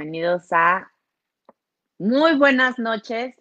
bienvenidos a muy buenas noches,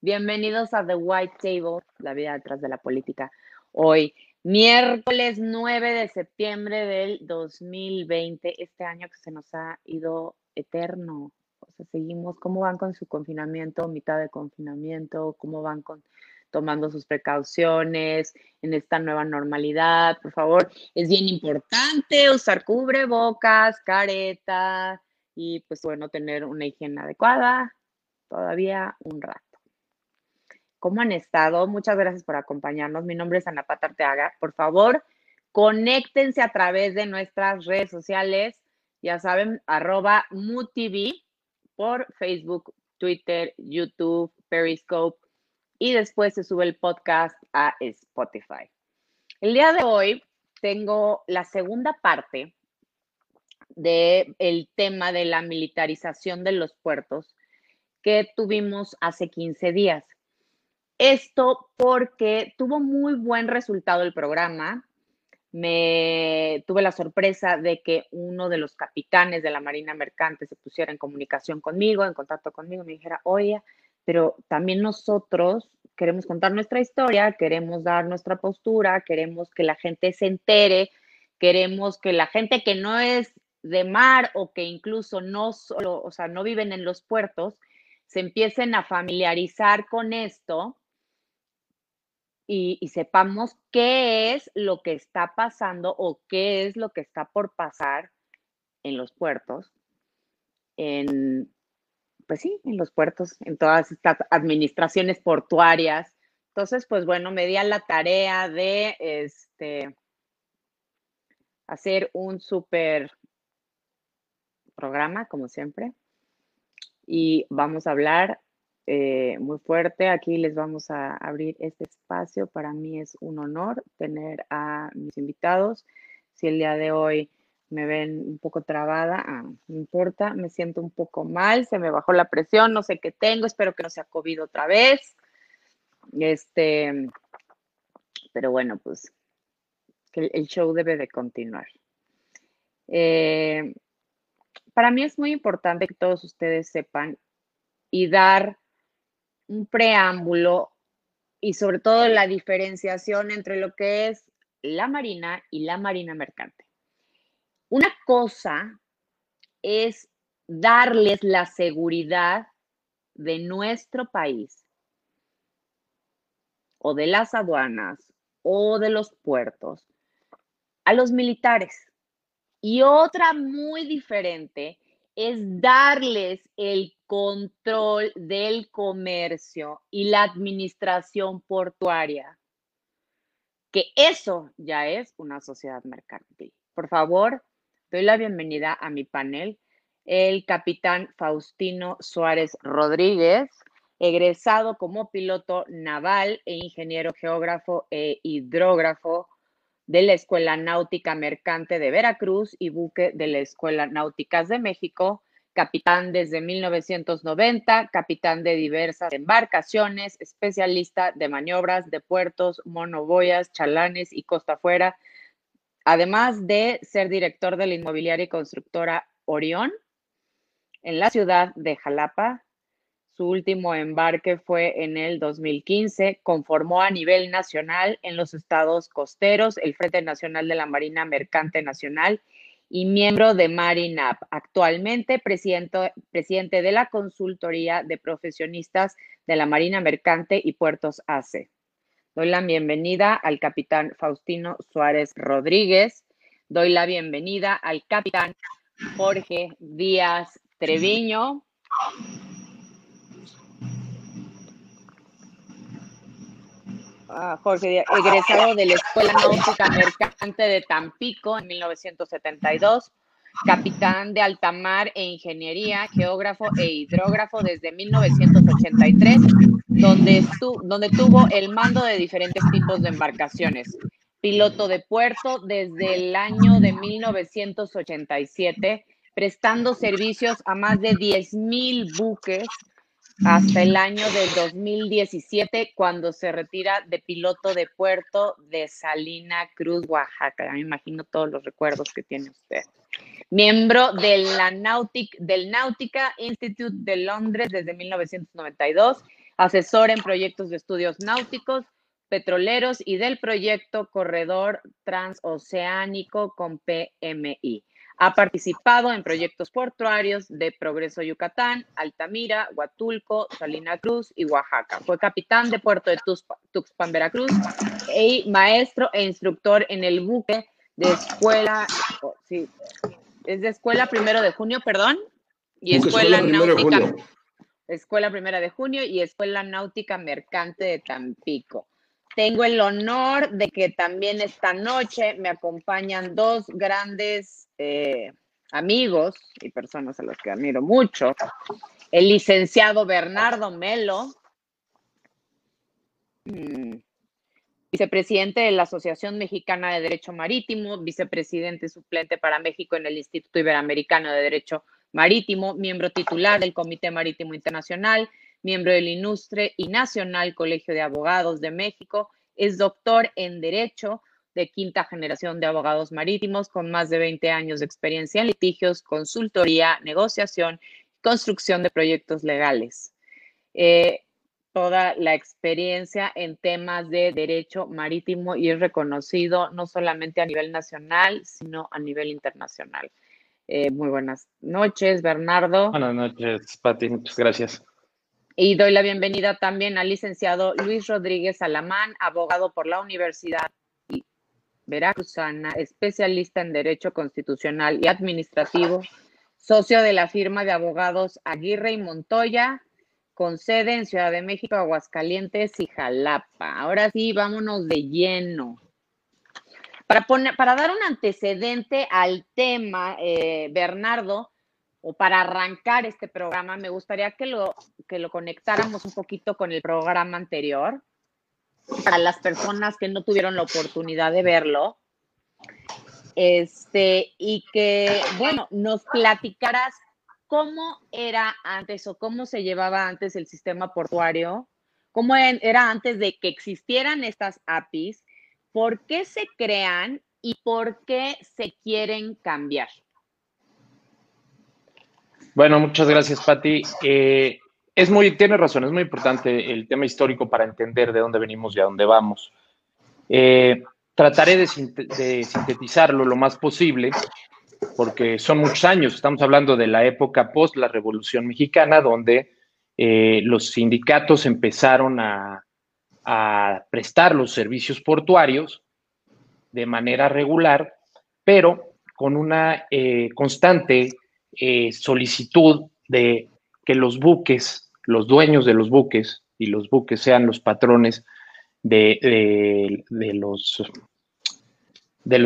bienvenidos a The White Table, la vida detrás de la política. Hoy, miércoles 9 de septiembre del 2020, este año que se nos ha ido eterno. O sea, seguimos, ¿cómo van con su confinamiento, mitad de confinamiento? ¿Cómo van con tomando sus precauciones en esta nueva normalidad. Por favor, es bien importante usar cubrebocas, careta y pues bueno, tener una higiene adecuada todavía un rato. ¿Cómo han estado? Muchas gracias por acompañarnos. Mi nombre es Ana Pata Arteaga. Por favor, conéctense a través de nuestras redes sociales. Ya saben, arroba MUTV por Facebook, Twitter, YouTube, Periscope y después se sube el podcast a Spotify. El día de hoy tengo la segunda parte del el tema de la militarización de los puertos que tuvimos hace 15 días. Esto porque tuvo muy buen resultado el programa. Me tuve la sorpresa de que uno de los capitanes de la Marina Mercante se pusiera en comunicación conmigo, en contacto conmigo, me dijera, oye, pero también nosotros queremos contar nuestra historia, queremos dar nuestra postura, queremos que la gente se entere, queremos que la gente que no es de mar o que incluso no solo, o sea, no viven en los puertos, se empiecen a familiarizar con esto y, sepamos qué es lo que está pasando o qué es lo que está por pasar en los puertos, en, pues sí, en los puertos, en todas estas administraciones portuarias. Entonces, pues bueno, me di a la tarea de este, hacer un súper programa, como siempre. Y vamos a hablar eh, muy fuerte. Aquí les vamos a abrir este espacio. Para mí es un honor tener a mis invitados. Si el día de hoy me ven un poco trabada, ah, no importa, me siento un poco mal, se me bajó la presión, no sé qué tengo, espero que no sea COVID otra vez. Este, pero bueno, pues el show debe de continuar. Eh, para mí es muy importante que todos ustedes sepan y dar un preámbulo y sobre todo la diferenciación entre lo que es la marina y la marina mercante. Una cosa es darles la seguridad de nuestro país o de las aduanas o de los puertos a los militares. Y otra muy diferente es darles el control del comercio y la administración portuaria, que eso ya es una sociedad mercantil. Por favor, Doy la bienvenida a mi panel, el capitán Faustino Suárez Rodríguez, egresado como piloto naval e ingeniero geógrafo e hidrógrafo de la Escuela Náutica Mercante de Veracruz y buque de la Escuela Náuticas de México, capitán desde 1990, capitán de diversas embarcaciones, especialista de maniobras de puertos, monoboyas, chalanes y costa afuera, además de ser director de la inmobiliaria y constructora Orión en la ciudad de Jalapa. Su último embarque fue en el 2015. Conformó a nivel nacional en los estados costeros el Frente Nacional de la Marina Mercante Nacional y miembro de Marinap. Actualmente presidente, presidente de la Consultoría de Profesionistas de la Marina Mercante y Puertos ACE. Doy la bienvenida al capitán Faustino Suárez Rodríguez. Doy la bienvenida al capitán Jorge Díaz Treviño. Ah, Jorge egresado de la Escuela Náutica Mercante de Tampico en 1972 capitán de altamar e ingeniería, geógrafo e hidrógrafo desde 1983, donde, donde tuvo el mando de diferentes tipos de embarcaciones. Piloto de puerto desde el año de 1987, prestando servicios a más de 10.000 buques hasta el año del 2017, cuando se retira de piloto de puerto de Salina Cruz, Oaxaca. me imagino todos los recuerdos que tiene usted. Miembro de la Nautic, del Nautica Institute de Londres desde 1992, asesor en proyectos de estudios náuticos, petroleros y del proyecto Corredor Transoceánico con PMI. Ha participado en proyectos portuarios de Progreso Yucatán, Altamira, Huatulco, Salina Cruz y Oaxaca. Fue capitán de puerto de Tuxpan, Veracruz y maestro e instructor en el buque de escuela, oh, sí, es de escuela primero de junio, perdón, y escuela, náutica. Escuela Primera de Junio y Escuela Náutica Mercante de Tampico. Tengo el honor de que también esta noche me acompañan dos grandes eh, amigos y personas a los que admiro mucho. El licenciado Bernardo Melo, mm, vicepresidente de la Asociación Mexicana de Derecho Marítimo, vicepresidente suplente para México en el Instituto Iberoamericano de Derecho Marítimo, miembro titular del Comité Marítimo Internacional, miembro del Ilustre y Nacional Colegio de Abogados de México, es doctor en Derecho de quinta generación de abogados marítimos con más de 20 años de experiencia en litigios, consultoría, negociación y construcción de proyectos legales. Eh, toda la experiencia en temas de derecho marítimo y es reconocido no solamente a nivel nacional, sino a nivel internacional. Eh, muy buenas noches, Bernardo. Buenas noches, Pati, muchas gracias. Y doy la bienvenida también al licenciado Luis Rodríguez Alamán, abogado por la Universidad Veracruzana, especialista en Derecho Constitucional y Administrativo, socio de la firma de abogados Aguirre y Montoya, con sede en Ciudad de México, Aguascalientes y Jalapa. Ahora sí, vámonos de lleno. Para, poner, para dar un antecedente al tema, eh, Bernardo, o para arrancar este programa, me gustaría que lo, que lo conectáramos un poquito con el programa anterior, para las personas que no tuvieron la oportunidad de verlo. Este, y que, bueno, nos platicaras cómo era antes o cómo se llevaba antes el sistema portuario, cómo era antes de que existieran estas APIs, por qué se crean y por qué se quieren cambiar. Bueno, muchas gracias, Patti. Eh, es muy, tiene razón, es muy importante el tema histórico para entender de dónde venimos y a dónde vamos. Eh, trataré de, sintetizarlo lo más posible, porque son muchos años. Estamos hablando de la época post la Revolución Mexicana, donde eh, los sindicatos empezaron a, prestar los servicios portuarios de manera regular, pero con una constante eh, solicitud de que los buques, los dueños de los buques y los buques sean los patrones de, los,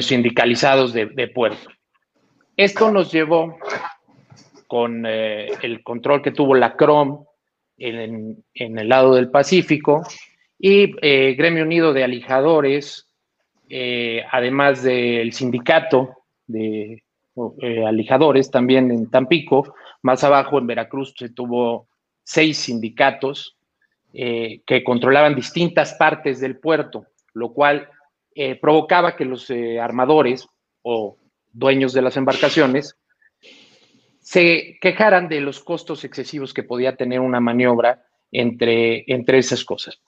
sindicalizados de, puerto. Esto nos llevó con eh, el control que tuvo la CROM en, el lado del Pacífico y eh, Gremio Unido de Alijadores, además del sindicato de eh, alijadores también en Tampico. Más abajo en Veracruz se tuvo seis sindicatos eh, que controlaban distintas partes del puerto, lo cual eh, provocaba que los armadores o dueños de las embarcaciones se quejaran de los costos excesivos que podía tener una maniobra entre, entre esas cosas.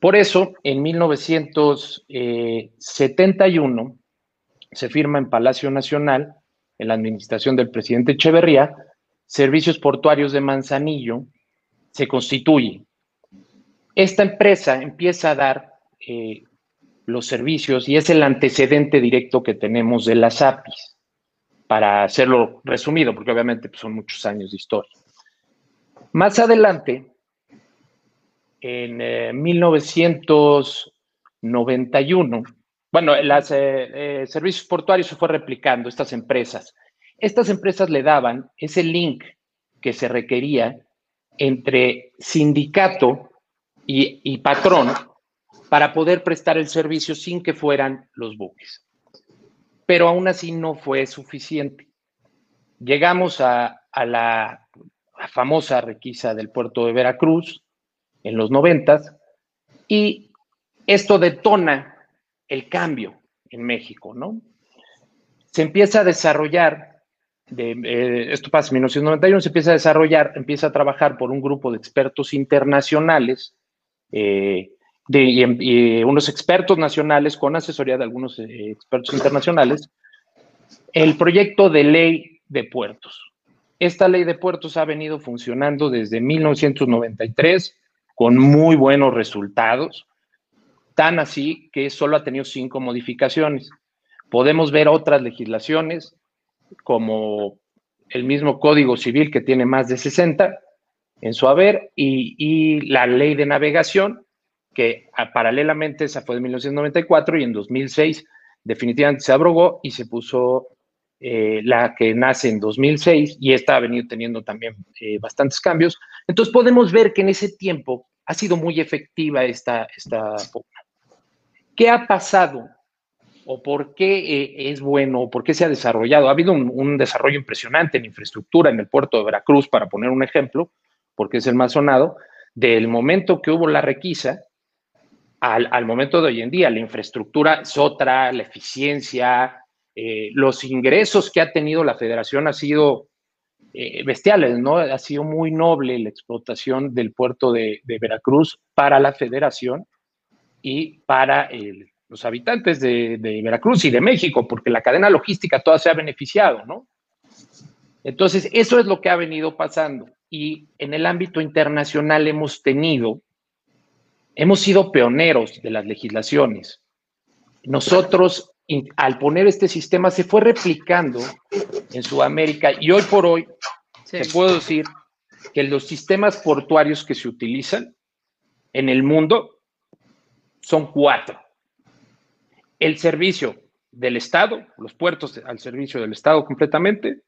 Por eso, en 1971, se firma en Palacio Nacional, en la administración del presidente Echeverría, Servicios Portuarios de Manzanillo se constituye. Esta empresa empieza a dar eh, los servicios y es el antecedente directo que tenemos de las APIs, para hacerlo resumido, porque obviamente pues, son muchos años de historia. Más adelante, en 1991, eh, bueno, los eh, eh, servicios portuarios se fue replicando, estas empresas. Estas empresas le daban ese link que se requería entre sindicato y, patrón para poder prestar el servicio sin que fueran los buques. Pero aún así no fue suficiente. Llegamos a, la, la famosa requisa del puerto de Veracruz en los noventas, y esto detona el cambio en México, ¿no? Se empieza a desarrollar, de, eh, esto pasa en 1991, se empieza a desarrollar, empieza a trabajar por un grupo de expertos internacionales, eh, de, unos expertos nacionales con asesoría de algunos eh, expertos internacionales, el proyecto de ley de puertos. Esta ley de puertos ha venido funcionando desde 1993 con muy buenos resultados, tan así que solo ha tenido cinco modificaciones. Podemos ver otras legislaciones, como el mismo Código Civil que tiene más de 60 en su haber, y, la ley de navegación, que paralelamente esa fue de 1994 y en 2006 definitivamente se abrogó y se puso eh, la que nace en 2006 y esta ha venido teniendo también eh, bastantes cambios. Entonces podemos ver que en ese tiempo ha sido muy efectiva esta, esta ¿Qué ha pasado? ¿O por qué eh, es bueno? ¿O por qué se ha desarrollado? Ha habido un, desarrollo impresionante en infraestructura en el puerto de Veracruz, para poner un ejemplo, porque es el más sonado, del momento que hubo la requisa al, al momento de hoy en día. La infraestructura es otra, la eficiencia, eh, los ingresos que ha tenido la federación ha sido eh, bestiales, ¿no? Ha sido muy noble la explotación del puerto de, Veracruz para la federación y para los habitantes de, de, Veracruz y de México, porque la cadena logística toda se ha beneficiado, ¿no? Entonces, eso es lo que ha venido pasando. Y en el ámbito internacional hemos tenido, hemos sido pioneros de las legislaciones. Nosotros al poner este sistema se fue replicando en Sudamérica y hoy por hoy te puedo decir que los sistemas portuarios que se utilizan en el mundo son cuatro. El servicio del Estado, los puertos al servicio del Estado completamente,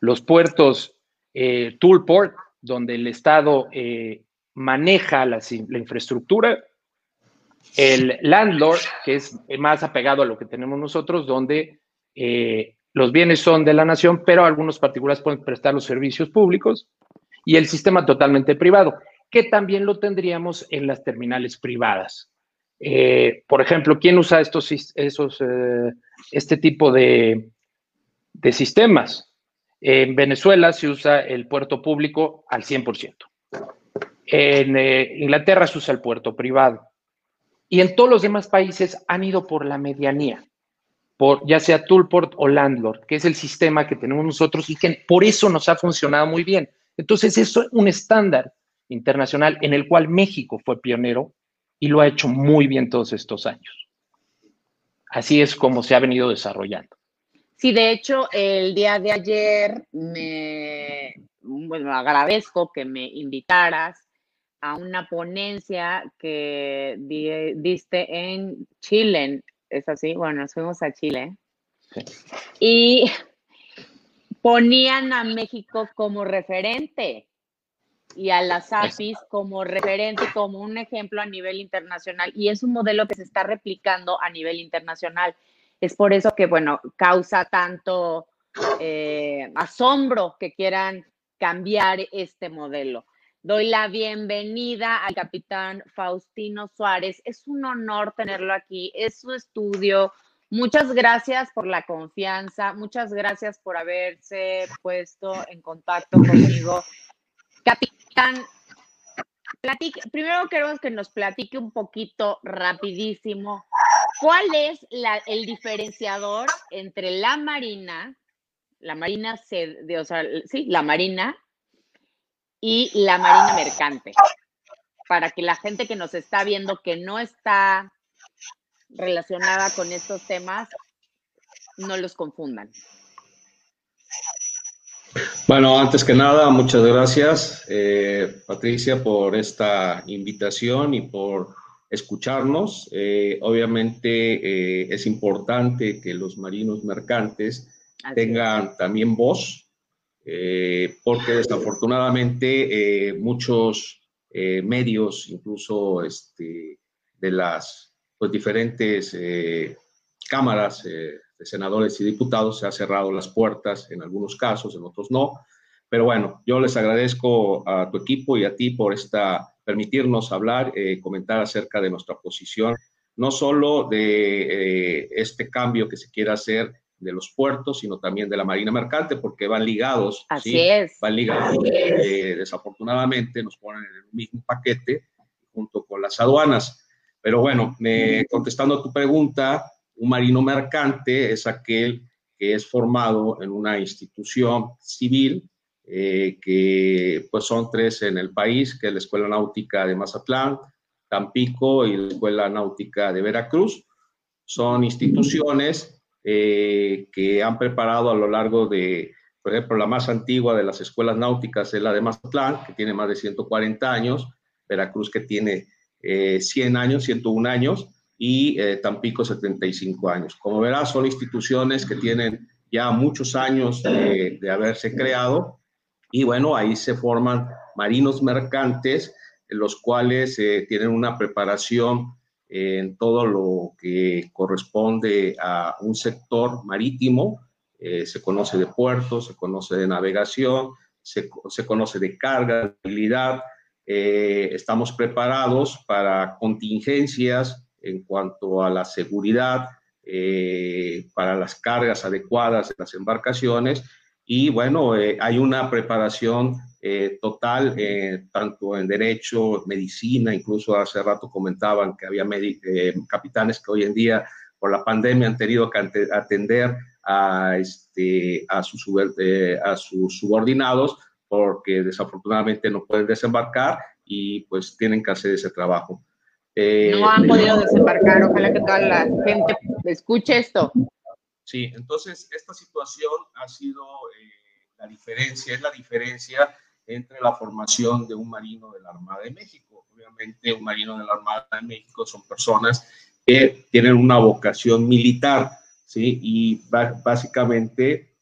los puertos eh, Toolport, donde el Estado eh, maneja la infraestructura, el landlord, que es más apegado a lo que tenemos nosotros, donde eh, los bienes son de la nación, pero algunos particulares pueden prestar los servicios públicos, y el sistema totalmente privado, que también lo tendríamos en las terminales privadas. Eh, por ejemplo, ¿quién usa estos, esos, eh, este tipo de, de sistemas? En Venezuela se usa el puerto público al 100%. En Inglaterra se usa el puerto privado. Y en todos los demás países han ido por la medianía, por ya sea Toolport o Landlord, que es el sistema que tenemos nosotros y que por eso nos ha funcionado muy bien. Entonces, eso es un estándar internacional en el cual México fue pionero y lo ha hecho muy bien todos estos años. Así es como se ha venido desarrollando. Sí, de hecho, el día de ayer me, bueno, agradezco que me invitaras a una ponencia que diste en Chile, ¿es así? Bueno, nos fuimos a Chile. Y ponían a México como referente y a las APIs como referente, como un ejemplo a nivel internacional. Y es un modelo que se está replicando a nivel internacional. Es por eso que, bueno, causa tanto eh, asombro que quieran cambiar este modelo. Doy la bienvenida al capitán Faustino Suárez. Es un honor tenerlo aquí, es su estudio. Muchas gracias por la confianza, muchas gracias por haberse puesto en contacto conmigo. Capitán, primero queremos que nos platique un poquito rapidísimo cuál es el diferenciador entre la Marina, la Marina, o sea, sí, la Marina y la Marina Mercante, para que la gente que nos está viendo que no está relacionada con estos temas no los confundan. Bueno, antes que nada, muchas gracias, eh, Patricia, por esta invitación y por escucharnos. Eh, obviamente eh, es importante que los marinos mercantes tengan también voz eh, porque desafortunadamente muchos medios, incluso este, de las pues, diferentes cámaras de senadores y diputados, se han cerrado las puertas en algunos casos, en otros no. Pero bueno, yo les agradezco a tu equipo y a ti por esta, permitirnos hablar, eh, comentar acerca de nuestra posición, no solo de eh, este cambio que se quiere hacer de los puertos, sino también de la marina mercante, porque van ligados. Así es. Van ligados. Eh, desafortunadamente nos ponen en el mismo paquete junto con las aduanas. Pero bueno, me, contestando a tu pregunta, un marino mercante es aquel que es formado en una institución civil, eh, que pues son tres en el país, que es la Escuela Náutica de Mazatlán, Tampico y la Escuela Náutica de Veracruz. Son instituciones eh, que han preparado a lo largo de, por ejemplo, la más antigua de las escuelas náuticas es la de Mazatlán, que tiene más de 140 años, Veracruz que tiene 100 eh, años, 101 años, y eh, Tampico 75 años. Como verás, son instituciones que tienen ya muchos años de, de haberse creado y bueno, ahí se forman marinos mercantes, los cuales tienen una preparación en todo lo que corresponde a un sector marítimo. Eh, se conoce de puertos, se conoce de navegación, se, se conoce de carga, de movilidad. Eh, estamos preparados para contingencias en cuanto a la seguridad, eh, para las cargas adecuadas de las embarcaciones. Y bueno, hay una preparación eh, total, eh, tanto en derecho, medicina, incluso hace rato comentaban que había eh, capitanes que hoy en día por la pandemia han tenido que atender a, este, sus, a sus subordinados porque desafortunadamente no pueden desembarcar y pues tienen que hacer ese trabajo. No han podido desembarcar, ojalá que toda la gente escuche esto. Sí, entonces esta situación ha sido la diferencia, es la diferencia entre la formación de un marino de la Armada de México. Obviamente, un marino de la Armada de México son personas que tienen una vocación militar, ¿sí? Y básicamente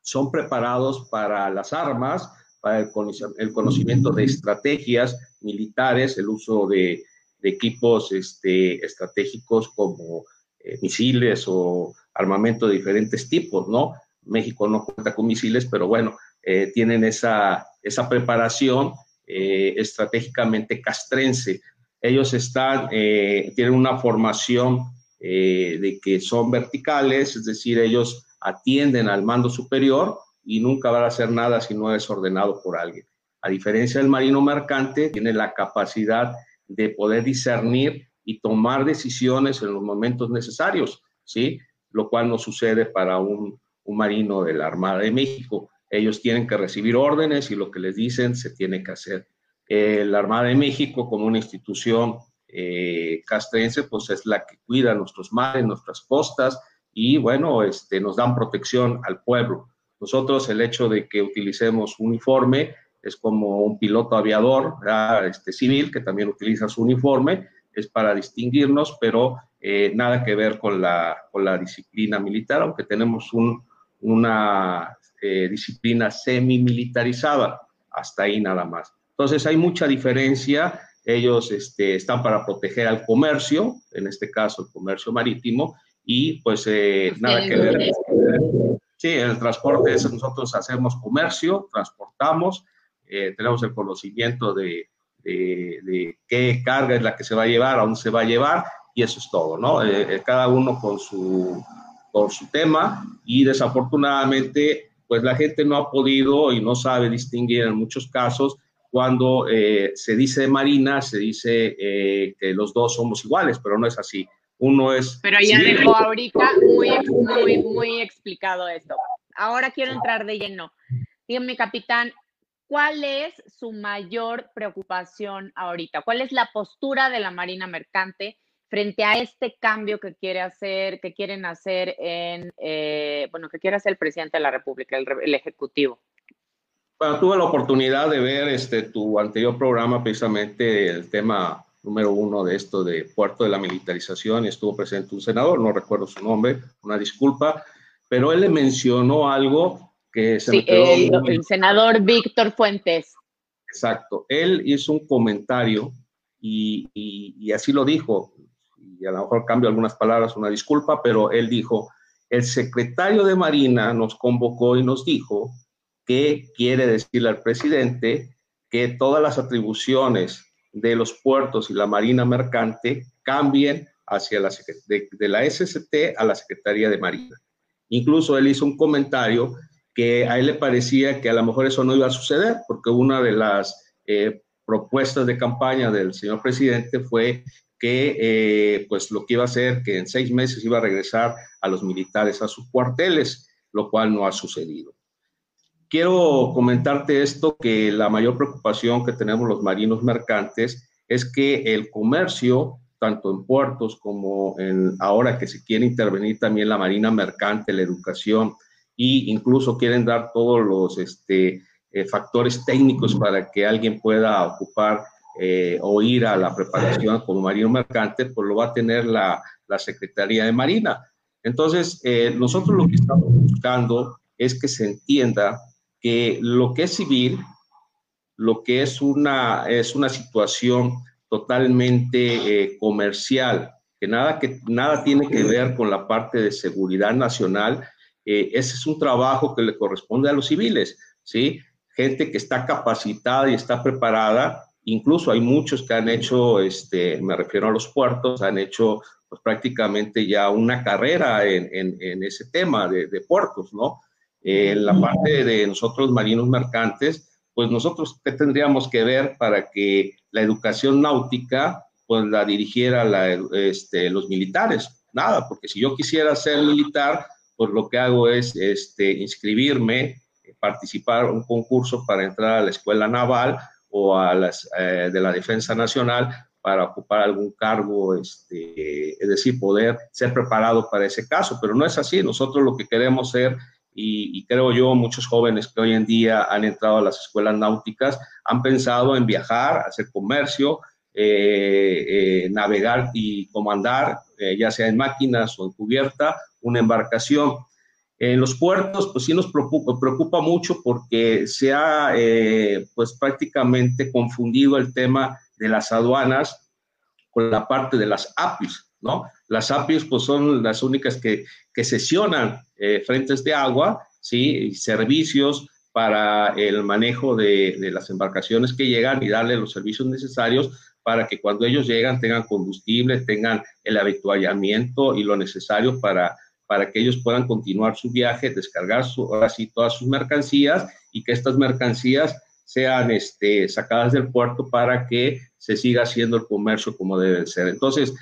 son preparados para las armas, para el conocimiento de estrategias militares, el uso de, equipos este, estratégicos como eh, misiles o armamento de diferentes tipos, ¿no? México no cuenta con misiles, pero bueno, eh, tienen esa, esa preparación eh, estratégicamente castrense. Ellos están, eh, tienen una formación de que son verticales, es decir, ellos atienden al mando superior y nunca van a hacer nada si no es ordenado por alguien. A diferencia del marino mercante, tiene la capacidad de poder discernir y tomar decisiones en los momentos necesarios, ¿sí? Lo cual no sucede para un, un marino de la Armada de México. Ellos tienen que recibir órdenes y lo que les dicen se tiene que hacer. la Armada de México, como una institución eh, castrense, pues es la que cuida nuestros mares, nuestras costas y bueno, este, nos dan protección al pueblo. Nosotros el hecho de que utilicemos uniforme es como un piloto aviador este, civil que también utiliza su uniforme, es para distinguirnos, pero eh, nada que ver con la, con la disciplina militar, aunque tenemos un, una eh, disciplina semi-militarizada, hasta ahí nada más. Entonces hay mucha diferencia, ellos este, están para proteger al comercio, en este caso el comercio marítimo, y pues eh, nada que ver. Sí, el transporte es, nosotros hacemos comercio, transportamos, eh, tenemos el conocimiento de, de, qué carga es la que se va a llevar, a dónde se va a llevar, y eso es todo, ¿no? cada uno con su, con su tema, y desafortunadamente pues la gente no ha podido y no sabe distinguir en muchos casos cuando eh, se dice Marina, se dice eh, que los dos somos iguales, pero no es así. Uno es... Pero ya dejó ahorita muy, muy, muy explicado esto. Ahora quiero entrar de lleno. Dígame, capitán, ¿cuál es su mayor preocupación ahorita? ¿Cuál es la postura de la Marina Mercante frente a este cambio que quiere hacer, que quieren hacer en, eh, bueno, que quiere hacer el presidente de la República, el, Ejecutivo? Bueno, tuve la oportunidad de ver este, tu anterior programa, precisamente el tema número uno de esto de puerto de la militarización, y estuvo presente un senador, no recuerdo su nombre, una disculpa, pero él le mencionó algo que se sí, el, el senador Víctor Fuentes. Exacto, él hizo un comentario y, y, así lo dijo, y a lo mejor cambio algunas palabras, una disculpa, pero él dijo, el secretario de Marina nos convocó y nos dijo que quiere decirle al presidente que todas las atribuciones de los puertos y la Marina Mercante cambien hacia la, de, de la SST a la Secretaría de Marina. Incluso él hizo un comentario que a él le parecía que a lo mejor eso no iba a suceder, porque una de las eh, propuestas de campaña del señor presidente fue que eh, pues lo que iba a hacer, que en seis meses iba a regresar a los militares a sus cuarteles, lo cual no ha sucedido. Quiero comentarte esto, que la mayor preocupación que tenemos los marinos mercantes es que el comercio, tanto en puertos como en ahora que se quiere intervenir también la marina mercante, la educación, incluso quieren dar todos los este, eh, factores técnicos para que alguien pueda ocupar eh, o ir a la preparación como marino mercante, pues lo va a tener la, la Secretaría de Marina. Entonces, eh, nosotros lo que estamos buscando es que se entienda que lo que es civil, lo que es una, es una situación totalmente comercial, que nada, que nada tiene que ver con la parte de seguridad nacional, ese es un trabajo que le corresponde a los civiles, ¿sí? gente que está capacitada y está preparada. Incluso hay muchos que han hecho, este, me refiero a los puertos, han hecho pues, prácticamente ya una carrera en, en, ese tema de, de, puertos, ¿no? En la parte de nosotros marinos mercantes, pues nosotros, ¿qué tendríamos que ver para que la educación náutica pues la dirigiera este, los militares? Nada, porque si yo quisiera ser militar, pues lo que hago es este, inscribirme participar un concurso para entrar a la escuela naval o a las eh, de la defensa nacional para ocupar algún cargo, este, es decir, poder ser preparado para ese caso, pero no es así. Nosotros lo que queremos ser, y, creo yo, muchos jóvenes que hoy en día han entrado a las escuelas náuticas, han pensado en viajar, hacer comercio, eh, eh, navegar y comandar, ya sea en máquinas o en cubierta, una embarcación. En los puertos, pues sí nos preocupa, preocupa mucho porque se ha, eh, pues prácticamente confundido el tema de las aduanas con la parte de las APIs, ¿no? Las APIs, pues son las únicas que, que sesionan eh, frentes de agua, ¿sí? servicios para el manejo de, de las embarcaciones que llegan y darle los servicios necesarios para que cuando ellos llegan tengan combustible, tengan el habituallamiento y lo necesario para para que ellos puedan continuar su viaje, descargar su, ahora sí todas sus mercancías y que estas mercancías sean este, sacadas del puerto para que se siga haciendo el comercio como debe ser. Entonces,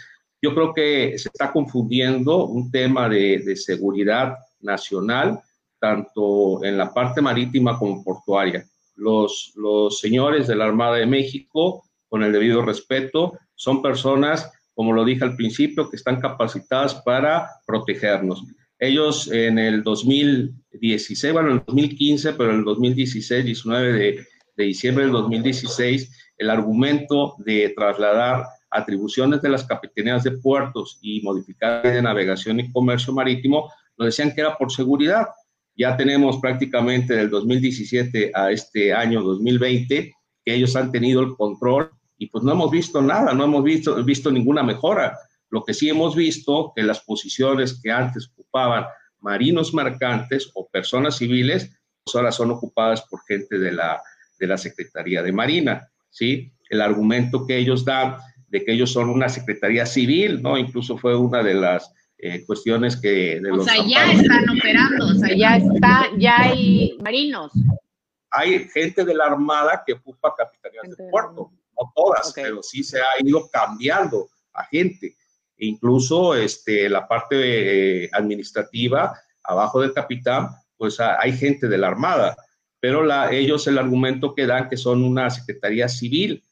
yo creo que se está confundiendo un tema de, de seguridad nacional, tanto en la parte marítima como portuaria. Los, los señores de la Armada de México, con el debido respeto, son personas como lo dije al principio, que están capacitadas para protegernos. Ellos en el 2016, bueno, en el 2015, pero en el 2016, 19 de, de diciembre del 2016, el argumento de trasladar atribuciones de las capitanías de puertos y modificar de navegación y comercio marítimo, nos decían que era por seguridad. Ya tenemos prácticamente del 2017 a este año 2020 que ellos han tenido el control y pues no hemos visto nada, no hemos visto, visto ninguna mejora. Lo que sí hemos visto que las posiciones que antes ocupaban marinos mercantes o personas civiles, pues ahora son ocupadas por gente de la, de la Secretaría de Marina, ¿sí? El argumento que ellos dan de que ellos son una Secretaría Civil, ¿no? Incluso fue una de las eh, cuestiones que... De o sea, ya están operando, o sea, ya está, ya hay marinos. Hay gente de la Armada que ocupa capitanías de puerto no todas, pero sí se ha ido cambiando a gente. E incluso este, la parte eh, administrativa, abajo del capitán, pues hay gente de la Armada, pero la, ellos el argumento que dan que son una Secretaría Civil,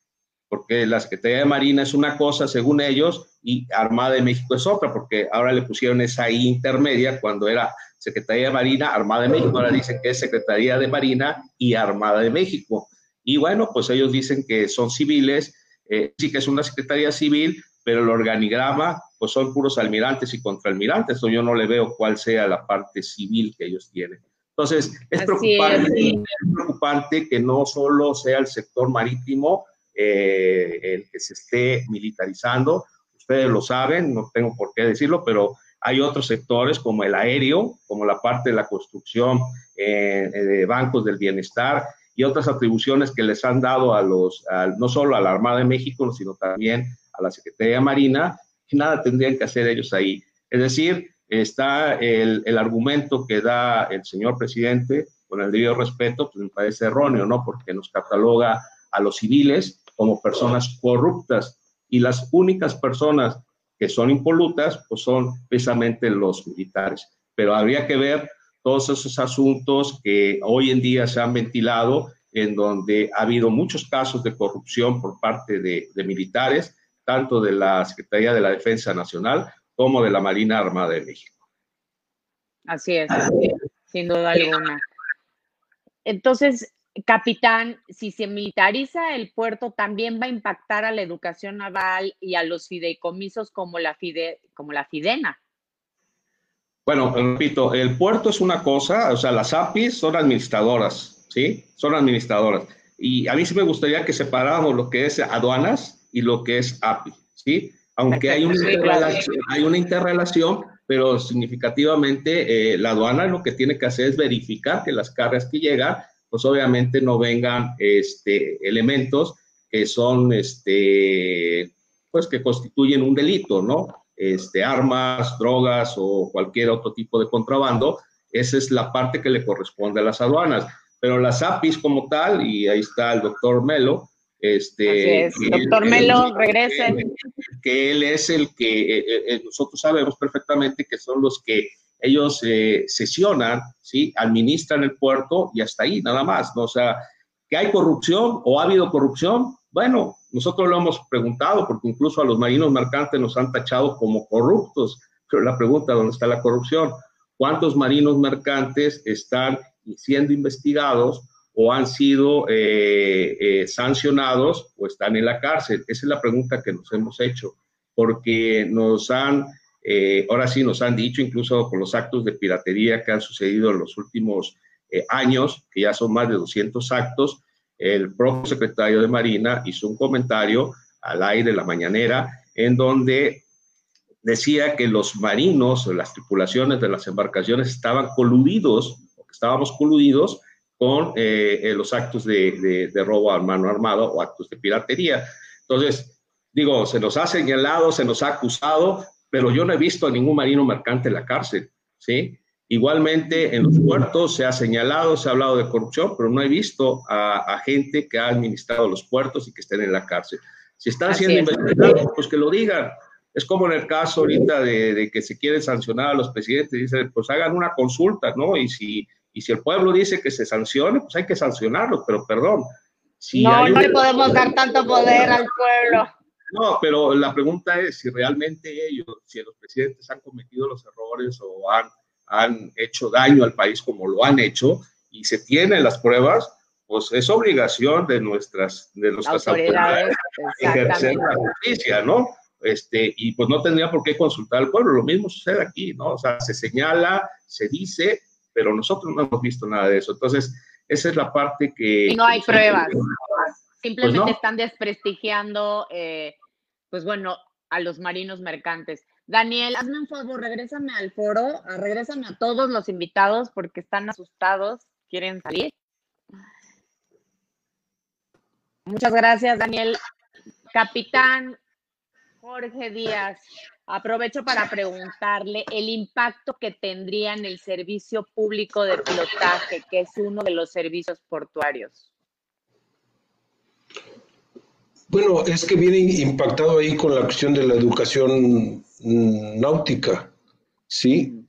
porque la Secretaría de Marina es una cosa, según ellos, y Armada de México es otra, porque ahora le pusieron esa I intermedia cuando era Secretaría de Marina, Armada de México, ahora dicen que es Secretaría de Marina y Armada de México. Y bueno, pues ellos dicen que son civiles, eh, sí que es una secretaría civil, pero el organigrama pues son puros almirantes y contraalmirantes, yo no le veo cuál sea la parte civil que ellos tienen. Entonces, es preocupante, es, preocupante que no solo sea el sector marítimo eh, el que se esté militarizando, ustedes lo saben, no tengo por qué decirlo, pero Hay otros sectores como el aéreo, como la parte de la construcción eh, de bancos del bienestar y otras atribuciones que les han dado a los, no solo a la Armada de México, sino también a la Secretaría Marina, y nada tendrían que hacer ellos ahí. Es decir, está el, el argumento que da el señor presidente, con el debido respeto, pues me parece erróneo, ¿no? Porque nos cataloga a los civiles como personas corruptas y las únicas personas que son impolutas, pues son precisamente los militares. Pero habría que ver todos esos asuntos que hoy en día se han ventilado, en donde ha habido muchos casos de corrupción por parte de, militares, tanto de la Secretaría de la Defensa Nacional como de la Marina Armada de México. Así es, sin duda alguna. Entonces, capitán, si se militariza el puerto, también va a impactar a la educación naval y a los fideicomisos como la, Fide, como la Fidena. Bueno, repito, el puerto es una cosa, o sea, las APIs son administradoras, ¿sí? Son administradoras. Y a mí sí me gustaría que separáramos lo que es aduanas y lo que es API, ¿sí? Aunque hay una, interrelación, hay una interrelación, pero significativamente eh, la aduana lo que tiene que hacer es verificar que las cargas que llegan pues obviamente no vengan este, elementos que son, este, pues que constituyen un delito, ¿no? Este, armas, drogas o cualquier otro tipo de contrabando, esa es la parte que le corresponde a las aduanas. Pero las APIs como tal, y ahí está el doctor Melo, este, doctor Melo, regresen. Que él es el que eh, eh, nosotros sabemos perfectamente que son los que ellos eh, sesionan, ¿sí? administran el puerto y hasta ahí, nada más. ¿no? O sea, que hay corrupción o ha habido corrupción, bueno, nosotros lo hemos preguntado porque incluso a los marinos mercantes nos han tachado como corruptos, pero la pregunta, ¿dónde está la corrupción? ¿Cuántos marinos mercantes están siendo investigados o han sido eh, eh, sancionados o están en la cárcel? Esa es la pregunta que nos hemos hecho, porque nos han eh, ahora sí nos han dicho, incluso con los actos de piratería que han sucedido en los últimos eh, años, que ya son más de 200 actos, el propio secretario de Marina hizo un comentario al aire, la mañanera, en donde decía que los marinos las tripulaciones de las embarcaciones estaban coludidos, estábamos coludidos con eh, los actos de, de robo a mano armado o actos de piratería. Entonces, digo, se nos ha señalado, se nos ha acusado, pero yo no he visto a ningún marino mercante en la cárcel, ¿sí? Igualmente, en los puertos se ha señalado, se ha hablado de corrupción, pero no he visto a, gente que ha administrado los puertos y que estén en la cárcel. Si están siendo investigados, pues que lo digan. Es como en el caso ahorita de, que se quiere sancionar a los presidentes, dicen, pues hagan una consulta, ¿no? Y si, y si el pueblo dice que se sancione, pues hay que sancionarlo, pero perdón. Si no, no le podemos dar tanto poder al pueblo. No, pero la pregunta es si realmente ellos, si los presidentes han cometido los errores o han, han hecho daño al país como lo han hecho y se tienen las pruebas, pues es obligación de nuestras, de nuestras autoridades, ejercer la justicia, ¿no? Este, y pues no tendría por qué consultar al pueblo. Lo mismo sucede aquí, ¿no? O sea, se señala, se dice, pero nosotros no hemos visto nada de eso. Entonces, esa es la parte que... Y no hay pruebas. Simplemente pues están desprestigiando, eh, pues bueno, a los marinos mercantes. Daniel, hazme un favor, regrésame al foro, regrésame a todos los invitados porque están asustados, quieren salir. Muchas gracias, Daniel. Capitán Jorge Díaz, aprovecho para preguntarle el impacto que tendría en el servicio público de pilotaje, que es uno de los servicios portuarios. Bueno, es que viene impactado ahí con la cuestión de la educación mm, náutica, ¿sí?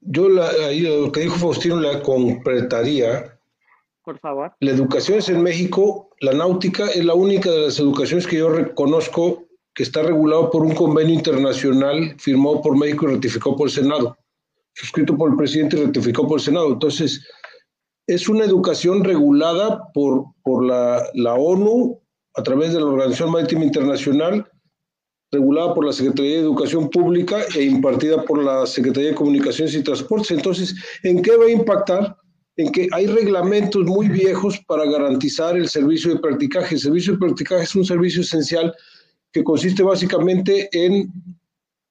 Yo la, ahí lo que dijo Faustino la completaría. Por favor. La educación es en México, la náutica es la única de las educaciones que yo reconozco que está regulado por un convenio internacional firmado por México y ratificado por el Senado, suscrito por el presidente y ratificado por el Senado. Entonces, es una educación regulada por, por la, la ONU a través de la Organización Marítima Internacional, regulada por la Secretaría de Educación Pública e impartida por la Secretaría de Comunicaciones y Transportes. Entonces, ¿en qué va a impactar? En que hay reglamentos muy viejos para garantizar el servicio de practicaje. El servicio de practicaje es un servicio esencial que consiste básicamente en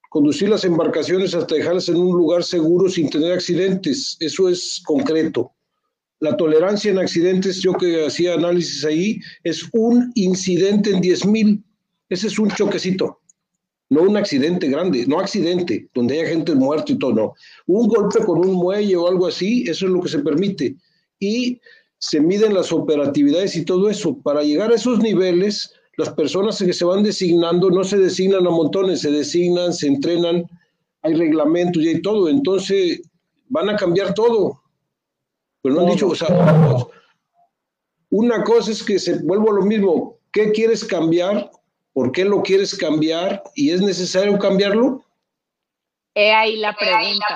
conducir las embarcaciones hasta dejarlas en un lugar seguro sin tener accidentes. Eso es concreto. La tolerancia en accidentes, yo que hacía análisis ahí, es un incidente en 10 mil. Ese es un choquecito. No un accidente grande, no accidente, donde haya gente muerta y todo, no. Un golpe con un muelle o algo así, eso es lo que se permite. Y se miden las operatividades y todo eso. Para llegar a esos niveles, las personas que se van designando no se designan a montones, se designan, se entrenan, hay reglamentos y hay todo. Entonces, van a cambiar todo. Pero no han dicho, o sea, una cosa es que se vuelvo a lo mismo. ¿Qué quieres cambiar? ¿Por qué lo quieres cambiar? ¿Y es necesario cambiarlo? He ahí la pregunta.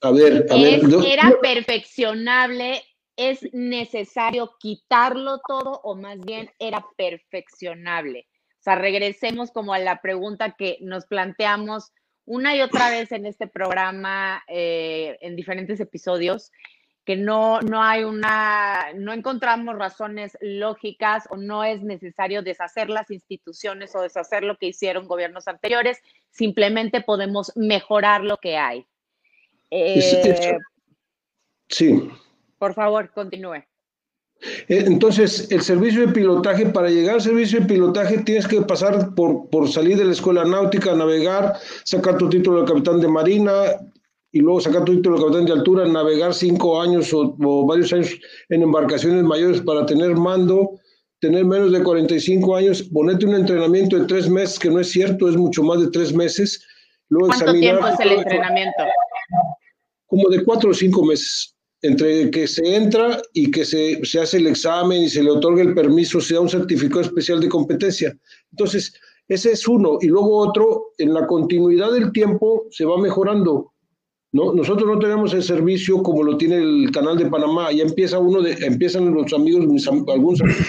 A ver, a ver. ¿Era perfeccionable ¿Es necesario quitarlo todo o más bien era perfeccionable? O sea, regresemos como a la pregunta que nos planteamos una y otra vez en este programa, eh, en diferentes episodios, que no, no hay una, no encontramos razones lógicas o no es necesario deshacer las instituciones o deshacer lo que hicieron gobiernos anteriores, simplemente podemos mejorar lo que hay. Eh, sí. Por favor, continúe. Eh, entonces, el servicio de pilotaje, para llegar al servicio de pilotaje tienes que pasar por, por salir de la escuela náutica, navegar, sacar tu título de capitán de marina y luego sacar tu título de capitán de altura, navegar cinco años o, varios años en embarcaciones mayores para tener mando, tener menos de 45 años, ponerte un entrenamiento de tres meses, que no es cierto, es mucho más de tres meses. Luego ¿Cuánto tiempo es el entrenamiento? Como de cuatro o cinco meses entre que se entra y que se, hace el examen y se le otorga el permiso, se da un certificado especial de competencia. Entonces, ese es uno. Y luego otro, en la continuidad del tiempo se va mejorando. ¿No? Nosotros no tenemos el servicio como lo tiene el canal de Panamá. Ya empieza uno de, empiezan los amigos, algunos amigos,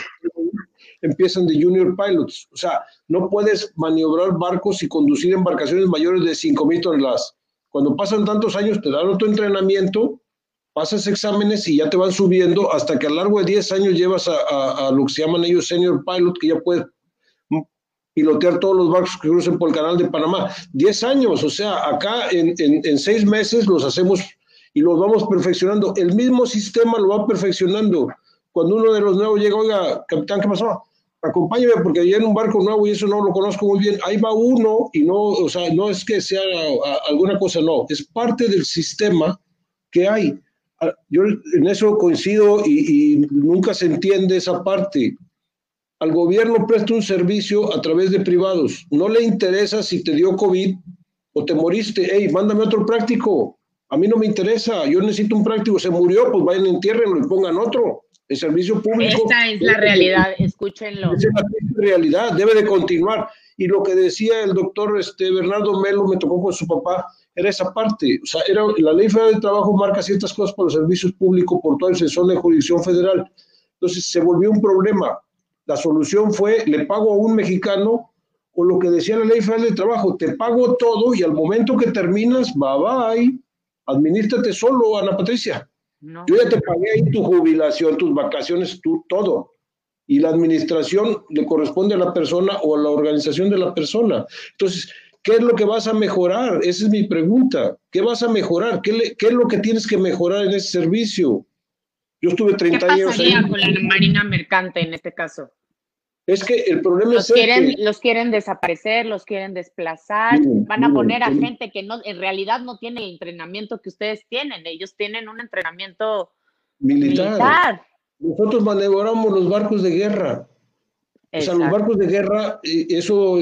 empiezan de junior pilots. O sea, no puedes maniobrar barcos y conducir embarcaciones mayores de 5.000 toneladas. Cuando pasan tantos años, te dan otro entrenamiento pasas exámenes y ya te van subiendo hasta que a lo largo de 10 años llevas a, lo que se llaman ellos senior pilot, que ya puedes pilotear todos los barcos que crucen por el canal de Panamá. 10 años, o sea, acá en, en, seis meses los hacemos y los vamos perfeccionando. El mismo sistema lo va perfeccionando. Cuando uno de los nuevos llega, oiga, capitán, ¿qué pasó? Acompáñeme porque en un barco nuevo y eso no lo conozco muy bien. Ahí va uno y no, o sea, no es que sea alguna cosa, no, es parte del sistema que hay. Ah, yo en eso coincido y, nunca se entiende esa parte. Al gobierno presta un servicio a través de privados. No le interesa si te dio COVID o te moriste. Hey, mándame otro práctico. A mí no me interesa. Yo necesito un práctico. Se murió, pues vayan, entiérrenlo y pongan otro. El servicio público. Esa es la realidad, escúchenlo. Esa es la realidad, debe de continuar. Y lo que decía el doctor este, Bernardo Melo, me tocó con su papá, era esa parte. O sea, era, la ley federal de trabajo marca ciertas cosas para los servicios públicos por todo el zona de jurisdicción federal. Entonces se volvió un problema. La solución fue, le pago a un mexicano o lo que decía la ley federal de trabajo, te pago todo y al momento que terminas, bye bye, administrate solo, Ana Patricia. Yo ya te pagué ahí tu jubilación, tus vacaciones, tú, todo. Y la administración le corresponde a la persona o a la organización de la persona. Entonces, ¿Qué es lo que vas a mejorar? Esa es mi pregunta. ¿Qué vas a mejorar? ¿Qué, es lo que tienes que mejorar en ese servicio? Yo estuve 30 años ahí. con la Marina Mercante en este caso? Es que el problema los es quieren, Los quieren desaparecer, los quieren desplazar, van a poner a gente que no, en realidad no tiene el entrenamiento que ustedes tienen. Ellos tienen un entrenamiento militar. Nosotros maniobramos los barcos de guerra. O sea, los barcos de guerra, eso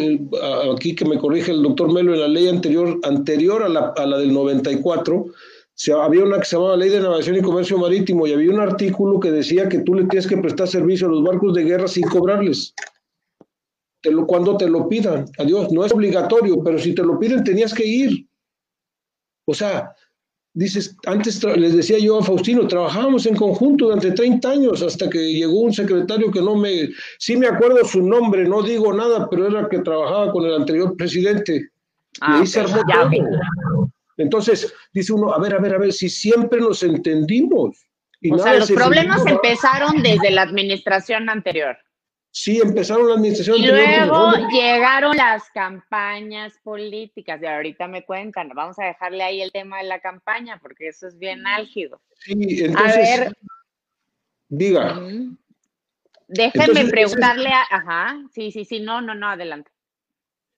aquí que me corrige el doctor Melo, en la ley anterior, anterior a la, a la del 94, se, había una que se llamaba Ley de Navegación y Comercio Marítimo y había un artículo que decía que tú le tienes que prestar servicio a los barcos de guerra sin cobrarles. Te lo, cuando te lo pidan, adiós, no es obligatorio, pero si te lo piden tenías que ir. O sea, Dices, antes les decía yo a Faustino, trabajábamos en conjunto durante 30 años hasta que llegó un secretario que no me, sí me acuerdo su nombre, no digo nada, pero era que trabajaba con el anterior presidente. Ah, Entonces, dice uno, a ver, a ver, a ver, si siempre nos entendimos. o sea, los problemas empezaron desde la administración anterior. Sí, empezaron la administración. Y luego llegaron las campañas políticas y ahorita me cuentan, vamos a dejarle ahí el tema de la campaña porque eso es bien álgido. Sí, entonces. A ver. Diga. Déjenme preguntarle a. Ajá, sí, sí, sí, no, no, no, adelante.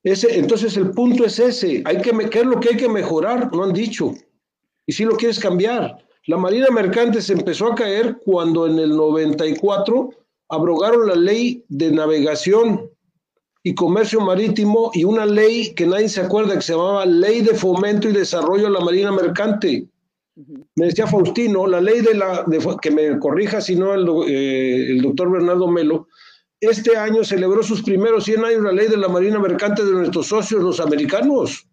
Ese, entonces el punto es ese, hay que, ¿qué es lo que hay que mejorar? No han dicho. Y si lo quieres cambiar. La Marina Mercante se empezó a caer cuando en el 94 abrogaron la ley de navegación y comercio marítimo y una ley que nadie se acuerda que se llamaba Ley de Fomento y Desarrollo de la Marina Mercante. Me decía Faustino, la ley de la, que me corrija si no el, eh, el doctor Bernardo Melo, este año celebró sus primeros 100 años la ley de la Marina Mercante de nuestros socios, los americanos.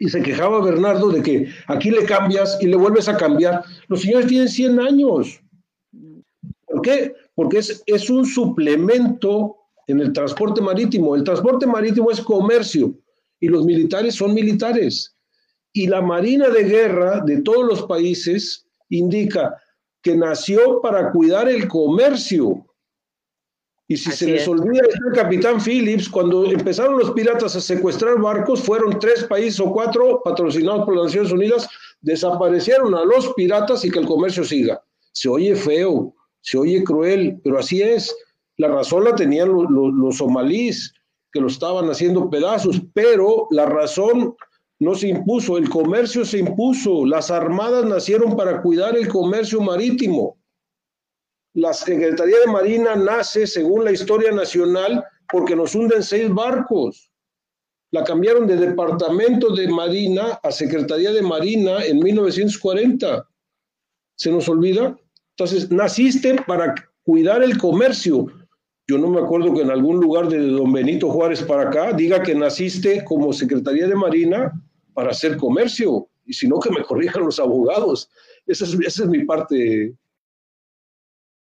Y se quejaba Bernardo de que aquí le cambias y le vuelves a cambiar. Los señores tienen 100 años. ¿Por qué? Porque es, es un suplemento en el transporte marítimo. El transporte marítimo es comercio y los militares son militares. Y la Marina de Guerra de todos los países indica que nació para cuidar el comercio. Y si se les olvida el capitán Phillips, cuando empezaron los piratas a secuestrar barcos, fueron tres países o cuatro patrocinados por las Naciones Unidas, desaparecieron a los piratas y que el comercio siga. Se oye feo, se oye cruel, pero así es. La razón la tenían los, los somalíes, que lo estaban haciendo pedazos, pero la razón no se impuso, el comercio se impuso, las armadas nacieron para cuidar el comercio marítimo. La Secretaría de Marina nace, según la historia nacional, porque nos hunden seis barcos. La cambiaron de Departamento de Marina a Secretaría de Marina en 1940. ¿Se nos olvida? Entonces, naciste para cuidar el comercio. Yo no me acuerdo que en algún lugar de don Benito Juárez para acá diga que naciste como Secretaría de Marina para hacer comercio, y si no, que me corrijan los abogados. Esa es, esa es mi parte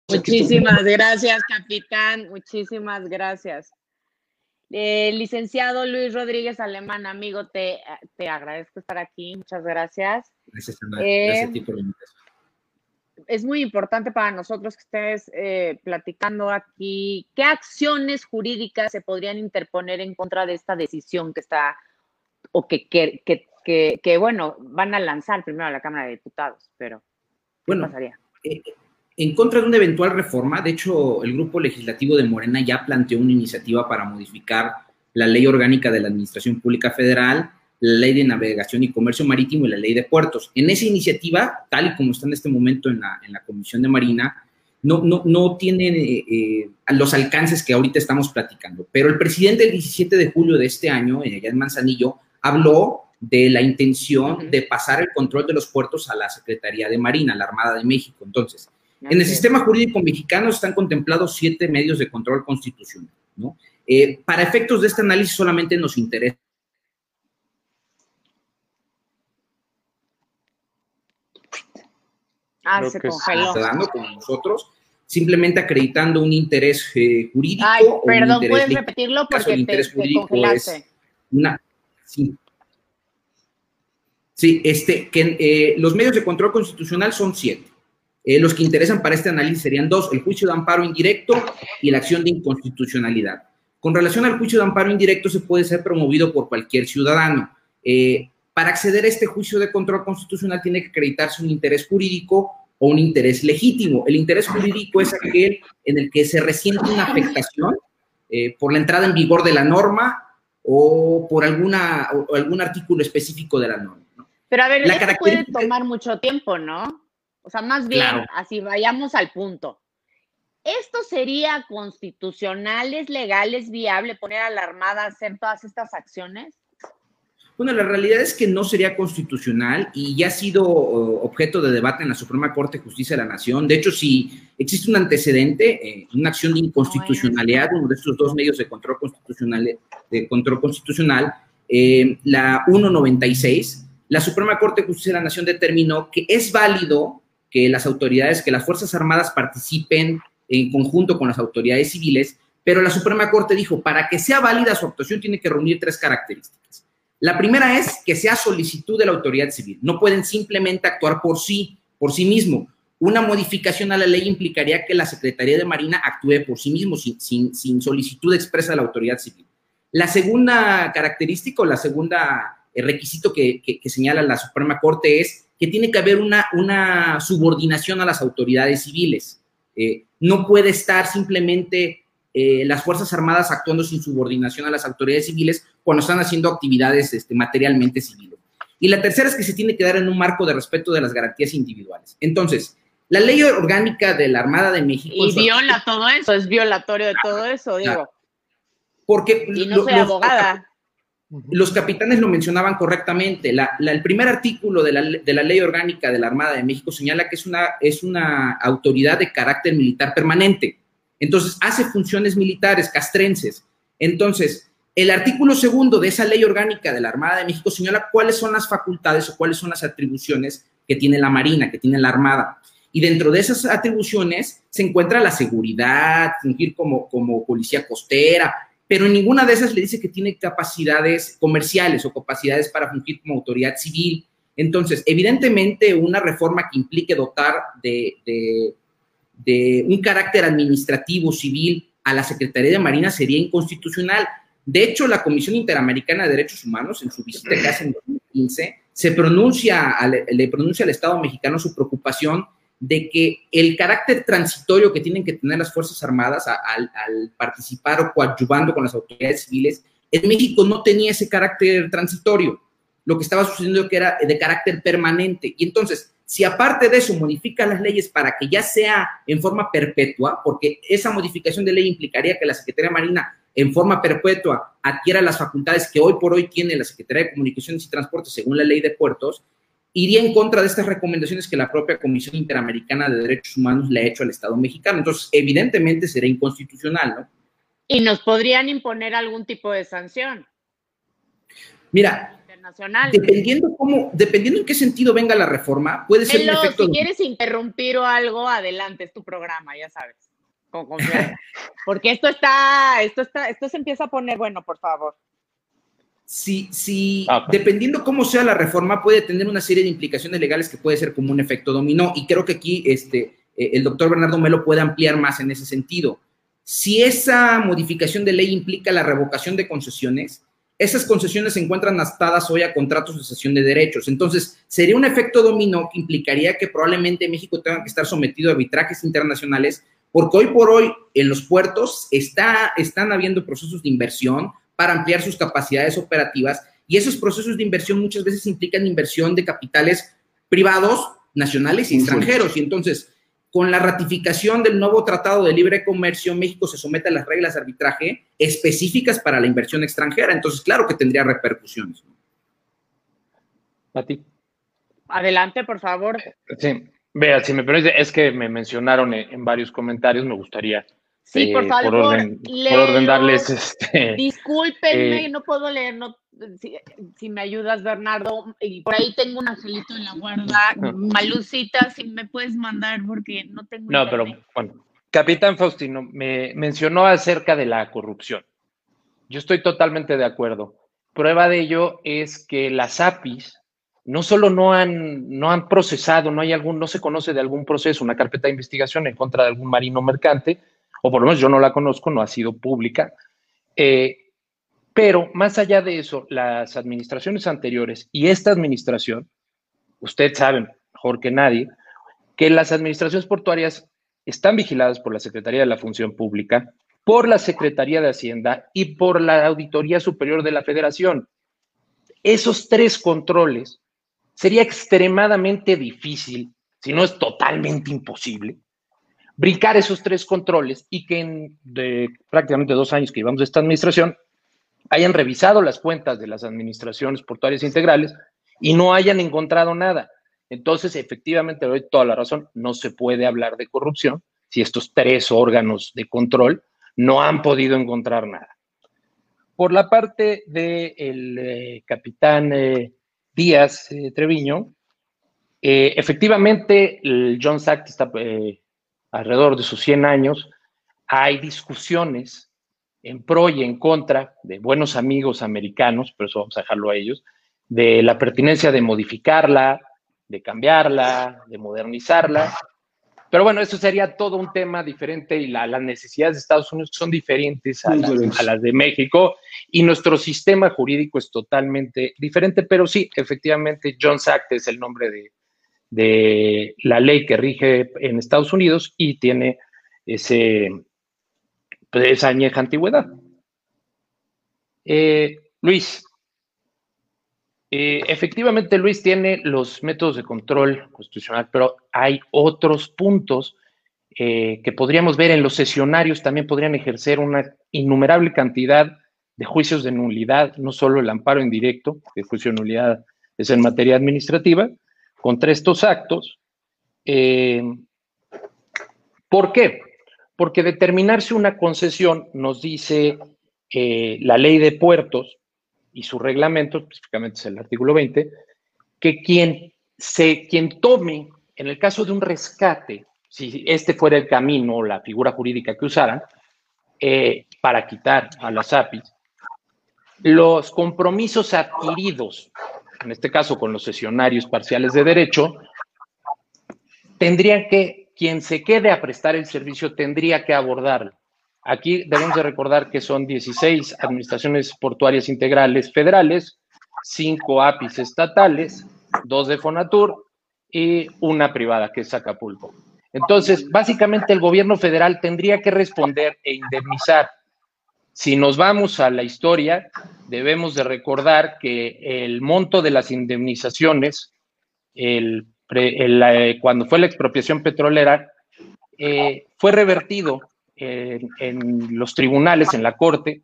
Muchísimas gracias, capitán. Muchísimas gracias. Eh, licenciado Luis Rodríguez Alemán, amigo, te, te agradezco estar aquí. Muchas gracias. Gracias, eh, gracias por la invitación. Es muy importante para nosotros que estés eh, platicando aquí. ¿Qué acciones jurídicas se podrían interponer en contra de esta decisión que está o que, que, que, que, bueno, van a lanzar primero a la Cámara de Diputados? Pero, ¿qué pasaría? en contra de una eventual reforma. De hecho, el grupo legislativo de Morena ya planteó una iniciativa para modificar la ley orgánica de la Administración Pública Federal, la ley de navegación y comercio marítimo y la ley de puertos. En esa iniciativa, tal y como está en este momento en la, en la Comisión de Marina, no, no, no tiene eh, eh, los alcances que ahorita estamos platicando. Pero el presidente el 17 de julio de este año, allá en Manzanillo, habló de la intención de pasar el control de los puertos a la Secretaría de Marina, la Armada de México. Entonces, en el sistema jurídico mexicano están contemplados siete medios de control constitucional. ¿no? Eh, para efectos de este análisis solamente nos interesa. Ah, se congeló. con nosotros, simplemente acreditando un interés eh, jurídico. Ay, perdón, puedes repetirlo porque te, te congelaste. Una, sí. Sí, este, que eh, los medios de control constitucional son siete. Eh, los que interesan para este análisis serían dos, el juicio de amparo indirecto y la acción de inconstitucionalidad. Con relación al juicio de amparo indirecto, se puede ser promovido por cualquier ciudadano. Eh, para acceder a este juicio de control constitucional tiene que acreditarse un interés jurídico o un interés legítimo. El interés jurídico es aquel en el que se resiente una afectación por la entrada en vigor de la norma o por alguna, o algún artículo específico de la norma. Pero a ver, la puede tomar mucho tiempo, ¿no? O sea, más bien, así vayamos al punto. ¿Esto sería constitucional, es legal, es viable poner a la Armada a hacer todas estas acciones? Bueno, la realidad es que no sería constitucional y ya ha sido objeto de debate en la Suprema Corte de Justicia de la Nación. De hecho, si existe un antecedente, eh, una acción de inconstitucionalidad, uno de estos dos medios de control constitucional, de control constitucional eh, la 196, la Suprema Corte de Justicia de la Nación determinó que es válido que las autoridades, que las Fuerzas Armadas participen en conjunto con las autoridades civiles, pero la Suprema Corte dijo, para que sea válida su actuación tiene que reunir tres características. La primera es que sea solicitud de la autoridad civil. No pueden simplemente actuar por sí, por sí mismo. una modificación a la ley implicaría que la Secretaría de Marina actúe por sí mismo, sin, solicitud expresa de la autoridad civil. La segunda característica o la segunda eh, requisito que, señala la Suprema Corte es que tiene que haber una, una subordinación a las autoridades civiles. Eh, no puede estar simplemente eh, las Fuerzas Armadas actuando sin subordinación a las autoridades civiles cuando están haciendo actividades este, materialmente civiles. Y la tercera es que se tiene que dar en un marco de respeto de las garantías individuales. Entonces, la ley orgánica de la Armada de México. Y viola todo eso, es violatorio de todo eso, digo. Porque. Y no soy abogada. Los capitanes lo mencionaban correctamente. el primer artículo de la, ley orgánica de la Armada de México señala que es una, es una autoridad de carácter militar permanente. Entonces, hace funciones militares castrenses. Entonces, el artículo segundo de esa ley orgánica de la Armada de México señala cuáles son las facultades o cuáles son las atribuciones que tiene la Marina, que tiene la Armada. Y dentro de esas atribuciones se encuentra la seguridad, fungir como, como policía costera, pero en ninguna de esas le dice que tiene capacidades comerciales o capacidades para fungir como autoridad civil. Entonces, evidentemente, una reforma que implique dotar de, de, un carácter administrativo civil a la Secretaría de Marina sería inconstitucional. De hecho, la Comisión Interamericana de Derechos Humanos, en su visita que hace en 2015, se pronuncia, le pronuncia al Estado mexicano su preocupación de que el carácter transitorio que tienen que tener las Fuerzas Armadas al, participar o coadyuvando con las autoridades civiles, en México no tenía ese carácter transitorio. Lo que estaba sucediendo era de carácter permanente. Y entonces, si aparte de eso modifica las leyes para que ya sea en forma perpetua, porque esa modificación de ley implicaría que la Secretaría Marina en forma perpetua adquiera las facultades que hoy por hoy tiene la Secretaría de Comunicaciones y Transportes según la ley de puertos, iría en contra de estas recomendaciones que la propia Comisión Interamericana de Derechos Humanos le ha hecho al Estado mexicano. Entonces, evidentemente sería inconstitucional, ¿no? Y nos podrían imponer algún tipo de sanción. Mira, internacional. Dependiendo cómo, dependiendo en qué sentido venga la reforma, puede ser un efecto. Si quieres interrumpir o algo, adelante, es tu programa, ya sabes. Con confianza. Porque esto está, esto está, esto se empieza a poner bueno, por favor si, si ah, dependiendo cómo sea la reforma, puede tener una serie de implicaciones legales que puede ser como un efecto dominó. Y creo que aquí este, eh, el doctor Bernardo Melo puede ampliar más en ese sentido. Si esa modificación de ley implica la revocación de concesiones, esas concesiones se encuentran atadas hoy a contratos de cesión de derechos. Entonces, sería un efecto dominó que implicaría que probablemente México tenga que estar sometido a arbitrajes internacionales, porque hoy por hoy en los puertos está, están habiendo procesos de inversión, para ampliar sus capacidades operativas y esos procesos de inversión muchas veces implican inversión de capitales privados, nacionales y extranjeros. Y entonces, con la ratificación del nuevo Tratado de Libre Comercio, México se somete a las reglas de arbitraje específicas para la inversión extranjera. Entonces, claro que tendría repercusiones. A ti. Adelante, por favor. Sí, vea, si me permite, es que me mencionaron en varios comentarios, me gustaría Sí, por favor. Por orden, darles este. Discúlpenme, eh, no puedo leer, no, si, me ayudas, Bernardo. Y por ahí tengo un angelito en la guarda. Malucita, si me puedes mandar, porque no tengo. No, pero bueno. Capitán Faustino me mencionó acerca de la corrupción. Yo estoy totalmente de acuerdo. Prueba de ello es que las APIs no solo no han, no han procesado, no hay algún, no se conoce de algún proceso, una carpeta de investigación en contra de algún marino mercante, o por lo menos yo no la conozco, no ha sido pública. Eh, pero más allá de eso, las administraciones anteriores y esta administración, ustedes saben mejor que nadie, que las administraciones portuarias están vigiladas por la Secretaría de la Función Pública, por la Secretaría de Hacienda y por la Auditoría Superior de la Federación. Esos tres controles sería extremadamente difícil, si no es totalmente imposible, brincar esos tres controles y que en de prácticamente dos años que llevamos de esta administración hayan revisado las cuentas de las administraciones portuarias integrales y no hayan encontrado nada. Entonces, efectivamente, doy toda la razón, no se puede hablar de corrupción si estos tres órganos de control no han podido encontrar nada. Por la parte del eh, capitán eh, Díaz eh, Treviño, efectivamente, el John Sack está alrededor de sus 100 años, hay discusiones en pro y en contra de buenos amigos americanos, pero eso vamos a dejarlo a ellos, de la pertinencia de modificarla, de cambiarla, de modernizarla. Pero bueno, eso sería todo un tema diferente y las necesidades de Estados Unidos son diferentes a las, de México y nuestro sistema jurídico es totalmente diferente, pero sí, efectivamente, John Act es el nombre de, de la ley que rige en Estados Unidos y tiene ese, pues, esa añeja antigüedad. Eh, Luis, eh, efectivamente, Luis tiene los métodos de control constitucional, pero hay otros puntos eh, que podríamos ver en los sesionarios, también podrían ejercer una innumerable cantidad de juicios de nulidad, no solo el amparo indirecto, el juicio de nulidad es en materia administrativa, contra estos actos. Eh, ¿Por qué? Porque determinarse una concesión nos dice la ley de puertos, y su reglamento, específicamente es el artículo 20, que quien, se, quien tome, en el caso de un rescate, si este fuera el camino o la figura jurídica que usaran, eh, para quitar a las APIs, los compromisos adquiridos, en este caso con los sesionarios parciales de derecho, tendrían que, quien se quede a prestar el servicio tendría que abordarlo. Aquí debemos de recordar que son 16 administraciones portuarias integrales federales, 5 APIs estatales, 2 de Fonatur y una privada que es Acapulco. Entonces, básicamente el gobierno federal tendría que responder e indemnizar. Si nos vamos a la historia, debemos de recordar que el monto de las indemnizaciones, el, cuando fue la expropiación petrolera, eh, fue revertido en, los tribunales, en la corte,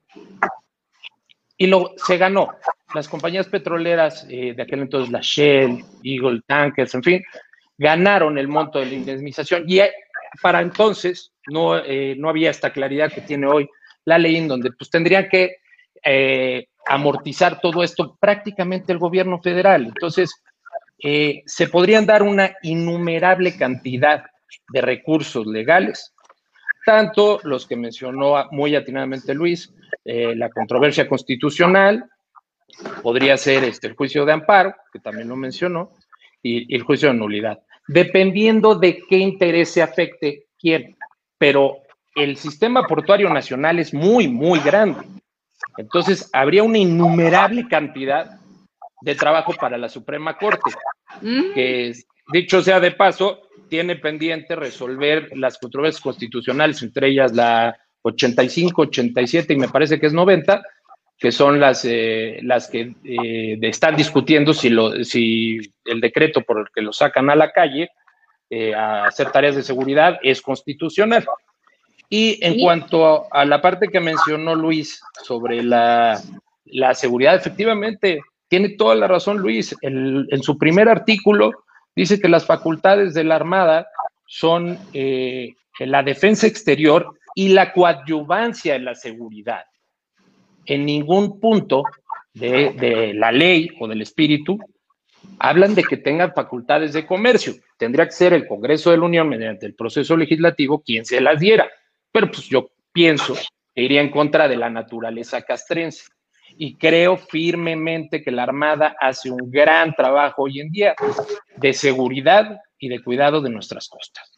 y lo, se ganó. Las compañías petroleras eh, de aquel entonces, la Shell, Eagle Tankers, en fin, ganaron el monto de la indemnización y eh, para entonces no, eh, no había esta claridad que tiene hoy la ley en donde pues tendría que amortizar todo esto prácticamente el gobierno federal. Entonces, se podrían dar una innumerable cantidad de recursos legales tanto los que mencionó muy atinadamente Luis, eh, la controversia constitucional, podría ser este, el juicio de amparo, que también lo mencionó, y, el juicio de nulidad, dependiendo de qué interés se afecte quién. Pero el sistema portuario nacional es muy, muy grande. Entonces, habría una innumerable cantidad de trabajo para la Suprema Corte, mm. que dicho sea de paso, tiene pendiente resolver las controversias constitucionales, entre ellas la 85, 87 y me parece que es 90, que son las, eh, las que eh, están discutiendo si, lo, si el decreto por el que lo sacan a la calle eh, a hacer tareas de seguridad es constitucional. Y en cuanto a, la parte que mencionó Luis sobre la, la seguridad, efectivamente, tiene toda la razón Luis. en su primer artículo dice que las facultades de la Armada son eh, la defensa exterior y la coadyuvancia en la seguridad. En ningún punto de, la ley o del espíritu hablan de que tengan facultades de comercio. Tendría que ser el Congreso de la Unión mediante el proceso legislativo quien se las diera. Pero pues yo pienso que iría en contra de la naturaleza castrense y creo firmemente que la Armada hace un gran trabajo hoy en día de seguridad y de cuidado de nuestras costas.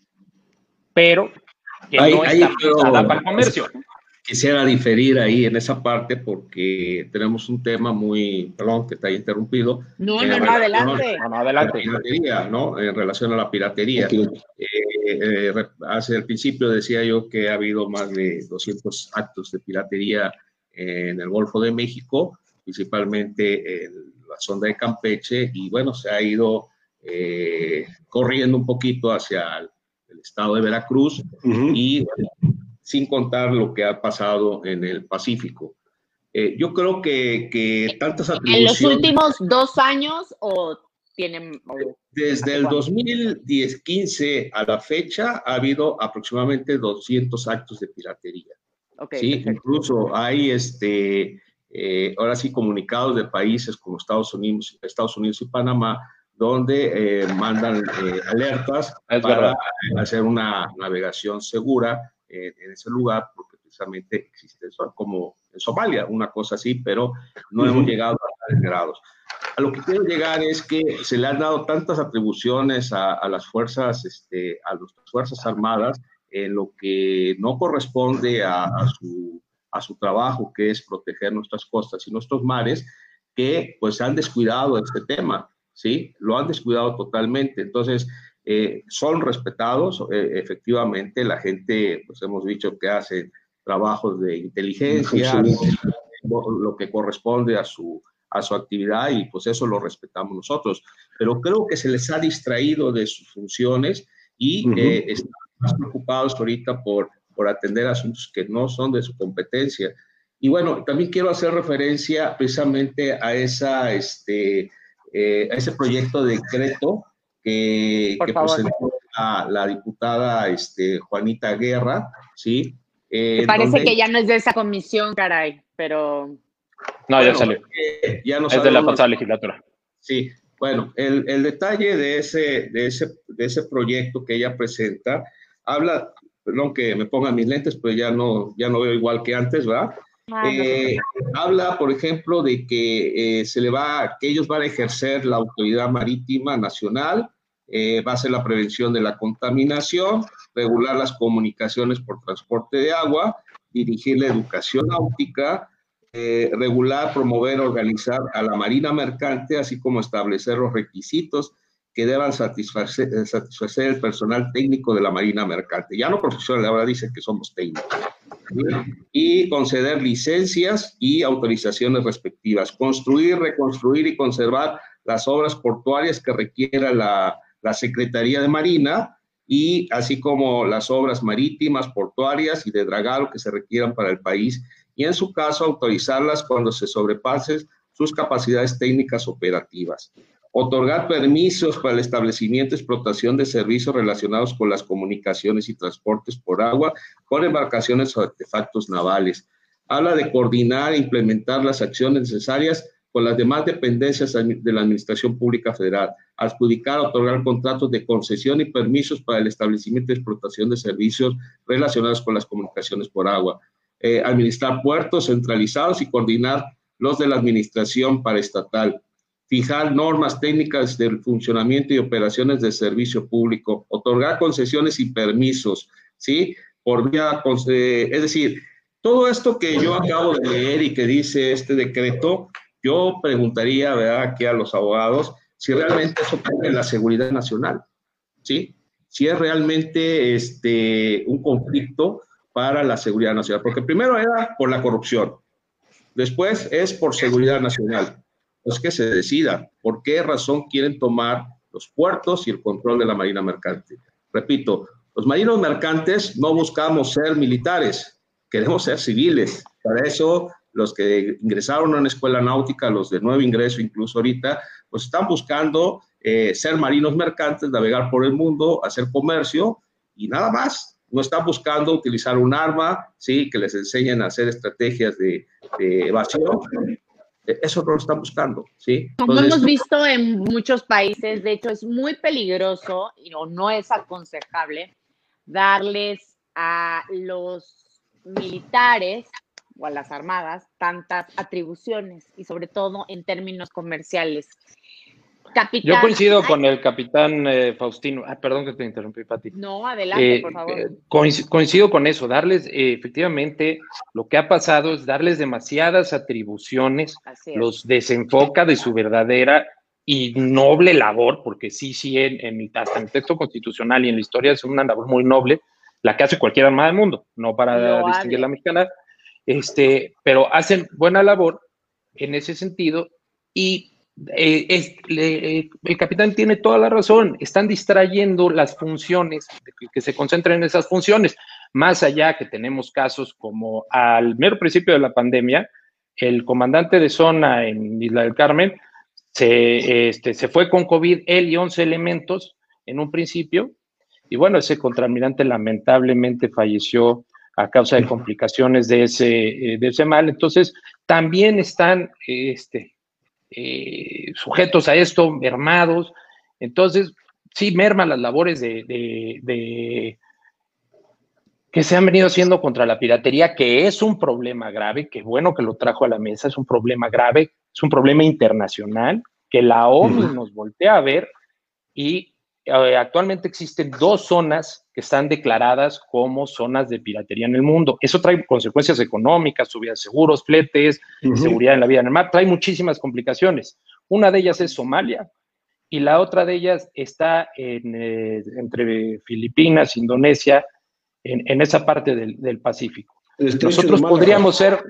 Pero que no está para el comercio. Quisiera diferir ahí en esa parte porque tenemos un tema muy, perdón que te haya interrumpido. No, no, no, adelante. No, adelante. Piratería, ¿no? En relación a la piratería. Eh, eh, hace el principio decía yo que ha habido más de 200 actos de piratería en el Golfo de México, principalmente en la zona de Campeche, y bueno, se ha ido eh, corriendo un poquito hacia el, estado de Veracruz y sin contar lo que ha pasado en el Pacífico. Eh, yo creo que, que tantas atribuciones... ¿En los últimos dos años o tienen...? Desde el 2015 a la fecha ha habido aproximadamente 200 actos de piratería sí, incluso hay este, eh, ahora sí comunicados de países como Estados Unidos, Estados Unidos y Panamá, donde eh, mandan eh, alertas para hacer una navegación segura en ese lugar, porque precisamente existe eso, como en Somalia, una cosa así, pero no hemos llegado a tales grados. A lo que quiero llegar es que se le han dado tantas atribuciones a, las fuerzas, este, a las fuerzas armadas, en lo que no corresponde a, su, a su trabajo, que es proteger nuestras costas y nuestros mares, que pues han descuidado este tema, ¿sí? Lo han descuidado totalmente. Entonces, eh, son respetados, eh, efectivamente, la gente, pues hemos dicho que hace trabajos de inteligencia, lo que corresponde a su, a su actividad y pues eso lo respetamos nosotros. Pero creo que se les ha distraído de sus funciones y eh, están más preocupados ahorita por, por atender asuntos que no son de su competencia. Y bueno, también quiero hacer referencia precisamente a, esa, este, a ese proyecto de decreto que, presentó la, diputada este, Juanita Guerra, ¿sí? Eh, parece que ya no es de esa comisión, caray, pero... No, ya salió. Eh, ya no es de la pasada legislatura. Sí, bueno, el, el, detalle de ese, de, ese, de ese proyecto que ella presenta habla, perdón que me ponga mis lentes, pues ya no, ya no veo igual que antes, ¿verdad? Ah, eh, habla, por ejemplo, de que se le va, que ellos van a ejercer la autoridad marítima nacional, eh, va a ser la prevención de la contaminación, regular las comunicaciones por transporte de agua, dirigir la educación náutica, eh, regular, promover, organizar a la marina mercante, así como establecer los requisitos que deban satisfacer, eh, el personal técnico de la marina mercante. Ya no profesional, ahora dice que somos técnicos. Y conceder licencias y autorizaciones respectivas. Construir, reconstruir y conservar las obras portuarias que requiera la, la Secretaría de Marina y así como las obras marítimas, portuarias y de dragado que se requieran para el país y en su caso autorizarlas cuando se sobrepasen sus capacidades técnicas operativas. Otorgar permisos para el establecimiento y explotación de servicios relacionados con las comunicaciones y transportes por agua con embarcaciones o artefactos navales. Habla de coordinar e implementar las acciones necesarias con las demás dependencias de la Administración Pública Federal, adjudicar, otorgar contratos de concesión y permisos para el establecimiento y explotación de servicios relacionados con las comunicaciones por agua, eh, administrar puertos centralizados y coordinar los de la Administración Paraestatal, fijar normas técnicas del funcionamiento y operaciones de servicio público, otorgar concesiones y permisos, ¿sí? Por vía, eh, es decir, todo esto que yo acabo de leer y que dice este decreto, yo preguntaría, ¿verdad?, aquí a los abogados, si realmente eso pone la seguridad nacional, ¿sí? Si es realmente este, un conflicto para la seguridad nacional. Porque primero era por la corrupción, después es por seguridad nacional. Pues que se decida por qué razón quieren tomar los puertos y el control de la marina mercante. Repito, los marinos mercantes no buscamos ser militares, queremos ser civiles. Para eso los que ingresaron a una escuela náutica, los de nuevo ingreso incluso ahorita, pues están buscando eh, ser marinos mercantes, navegar por el mundo, hacer comercio y nada más. No están buscando utilizar un arma, sí, que les enseñen a hacer estrategias de, evasión. E, eso no lo están buscando, ¿sí? Como hemos visto en muchos países, de hecho es muy peligroso y no, no es aconsejable darles a los militares o a las armadas tantas atribuciones y sobre todo en términos comerciales. Yo coincido con el capitán eh, Faustino. Ah, perdón que te interrumpí, Pati. No, adelante, eh, por favor. Eh, coincido, con eso, darles, efectivamente, lo que ha pasado es darles demasiadas atribuciones, los desenfoca de su verdadera y noble labor, porque sí, sí, en, en, hasta en el texto constitucional y en la historia es una labor muy noble, la que hace cualquier armada del mundo, no para distinguir la mexicana, este, pero hacen buena labor en ese sentido y eh, eh, el capitán tiene toda la razón, están distrayendo las funciones, que, se concentren en esas funciones, más allá que tenemos casos como al mero principio de la pandemia, el comandante de zona en Isla del Carmen se, este, se fue con COVID, él y 11 elementos en un principio, y bueno, ese contraalmirante lamentablemente falleció a causa de complicaciones de ese, eh, de ese mal. Entonces, también están este, eh, sujetos a esto, mermados. Entonces, sí, merman las labores de, de, que se han venido haciendo contra la piratería, que es un problema grave, que bueno que lo trajo a la mesa, es un problema grave, es un problema internacional, que la ONU nos voltea a ver y eh, actualmente existen dos zonas que están declaradas como zonas de piratería en el mundo. Eso trae consecuencias económicas, subida de seguros, fletes, seguridad en la vida en el mar, trae muchísimas complicaciones. Una de ellas es Somalia y la otra de ellas está eh, entre Filipinas, Indonesia, en, esa parte del, Pacífico. Nosotros podríamos ser,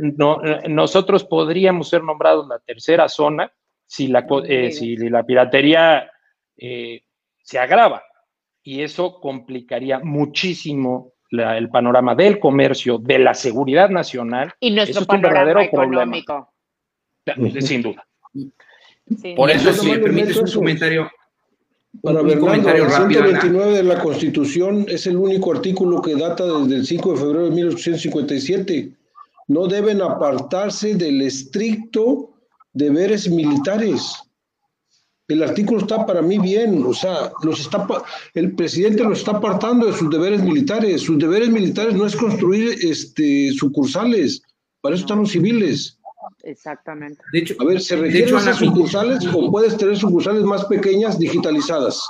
nosotros podríamos ser nombrados la tercera zona si la, eh, si la piratería se agrava y eso complicaría muchísimo el panorama del comercio, de la seguridad nacional. Y nuestro panorama económico. Sin duda. Por eso, si me permites un comentario. Para ver, el 129 de la Constitución es el único artículo que data desde el 5 de febrero de 1857. No deben apartarse del estricto deberes militares el artículo está para mí bien, o sea, los está, el presidente los está apartando de sus deberes militares. Sus deberes militares no es construir este, sucursales, para eso están los civiles. Exactamente. De hecho, a ver, ¿se refieren a sucursales o puedes tener sucursales más pequeñas digitalizadas?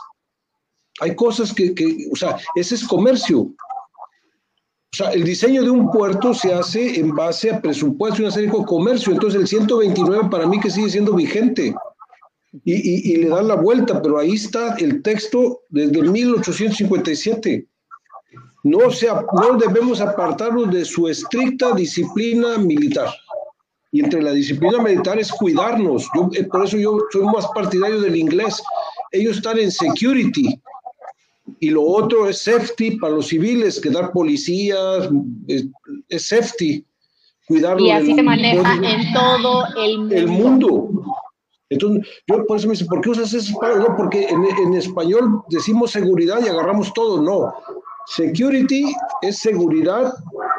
Hay cosas que, que, o sea, ese es comercio. O sea, el diseño de un puerto se hace en base a presupuesto y una serie de comercio. Entonces, el 129 para mí que sigue siendo vigente y, le dan la vuelta, pero ahí está el texto desde 1857. No, se, no debemos apartarnos de su estricta disciplina militar. Y entre la disciplina militar es cuidarnos. Yo, eh, por eso yo soy más partidario del inglés. Ellos están en security. Y lo otro es safety para los civiles, que dar policías, es, es safety. Cuidarlos y así se maneja en todo el mundo. El mundo. Entonces, yo por eso me dice, ¿por qué usas esas palabras? No, porque en, español decimos seguridad y agarramos todo. No. Security es seguridad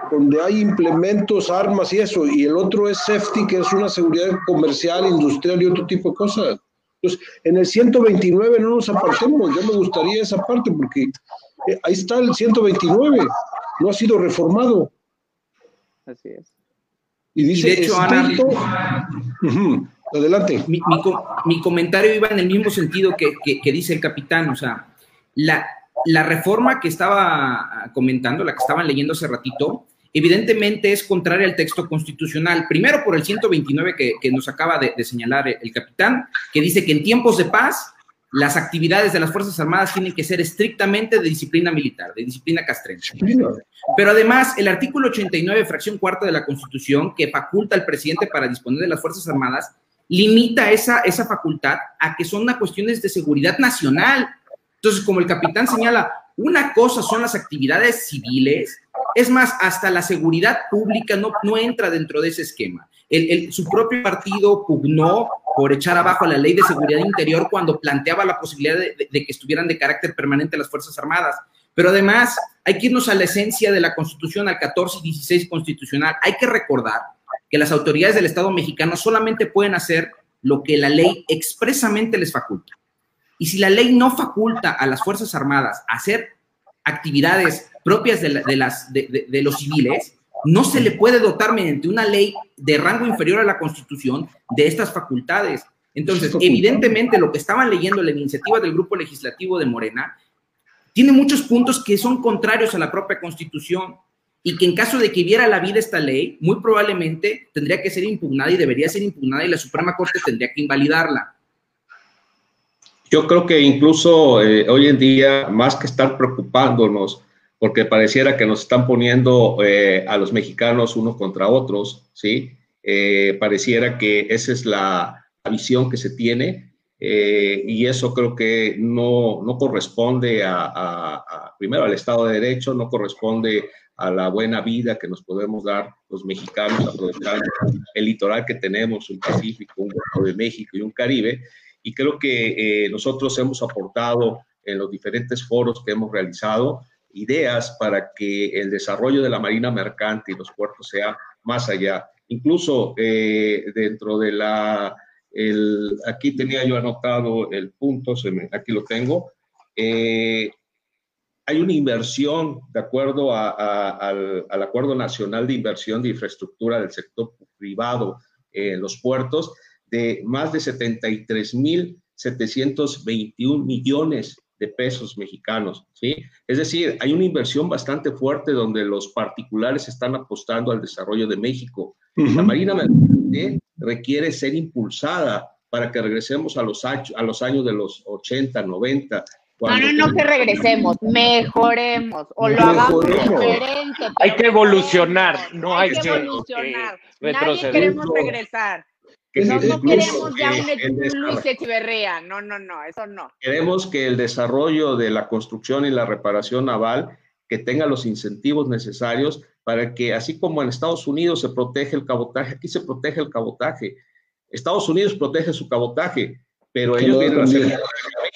donde hay implementos, armas y eso. Y el otro es safety, que es una seguridad comercial, industrial y otro tipo de cosas. Entonces, en el 129 no nos apartemos. Yo me gustaría esa parte porque eh, ahí está el 129. No ha sido reformado. Así es. Y dice, de hecho, Adelante. Mi, comentario iba en el mismo sentido que, dice el capitán, o sea, la, la, reforma que estaba comentando, la que estaban leyendo hace ratito, evidentemente es contraria al texto constitucional. Primero por el 129 que, que nos acaba de, de, señalar el capitán, que dice que en tiempos de paz las actividades de las Fuerzas Armadas tienen que ser estrictamente de disciplina militar, de disciplina castrense. Pero además, el artículo 89, fracción cuarta de la Constitución, que faculta al presidente para disponer de las Fuerzas Armadas, limita esa, esa facultad a que son cuestiones de seguridad nacional. Entonces, como el capitán señala, una cosa son las actividades civiles, es más, hasta la seguridad pública no, no entra dentro de ese esquema. El, su propio partido pugnó por echar abajo la ley de seguridad interior cuando planteaba la posibilidad de, de, que estuvieran de carácter permanente las Fuerzas Armadas. Pero además, hay que irnos a la esencia de la Constitución, al 14 y 16 constitucional. Hay que recordar que las autoridades del Estado mexicano solamente pueden hacer lo que la ley expresamente les faculta. Y si la ley no faculta a las Fuerzas Armadas a hacer actividades propias de, las, de, los civiles, no se le puede dotar mediante una ley de rango inferior a la Constitución de estas facultades. Entonces, evidentemente, lo que estaban leyendo la iniciativa del Grupo Legislativo de Morena tiene muchos puntos que son contrarios a la propia Constitución y que en caso de que viera la vida esta ley, muy probablemente tendría que ser impugnada y debería ser impugnada y la Suprema Corte tendría que invalidarla. Yo creo que incluso eh, hoy en día, más que estar preocupándonos, porque pareciera que nos están poniendo eh, a los mexicanos unos contra otros, ¿sí? Eh, pareciera que esa es la, visión que se tiene y eso creo que no, no corresponde a, primero al Estado de Derecho, no corresponde a la buena vida que nos podemos dar los mexicanos aprovechando el litoral que tenemos, un Pacífico, un Golfo de México y un Caribe. Y creo que eh, nosotros hemos aportado en los diferentes foros que hemos realizado ideas para que el desarrollo de la marina mercante y los puertos sea más allá. Incluso eh, dentro de la, aquí tenía yo anotado el punto, aquí lo tengo, eh, hay una inversión, de acuerdo al, Acuerdo Nacional de Inversión de Infraestructura del Sector Privado en los puertos, de más de 73.721 millones de pesos mexicanos, ¿sí? Es decir, hay una inversión bastante fuerte donde los particulares están apostando al desarrollo de México. La Marina Mercante requiere ser impulsada para que regresemos a los, a los años de los 80, 90, no, no, no que regresemos, mejoremos o lo hagamos diferente. Hay que evolucionar, no hay, que, evolucionar. Nadie queremos regresar. no, no queremos ya un, Luis Echeverría, no, no, no, eso no. Queremos que el desarrollo de la construcción y la reparación naval que tenga los incentivos necesarios para que, así como en Estados Unidos se protege el cabotaje, aquí se protege el cabotaje. Estados Unidos protege su cabotaje, pero ellos vienen a hacer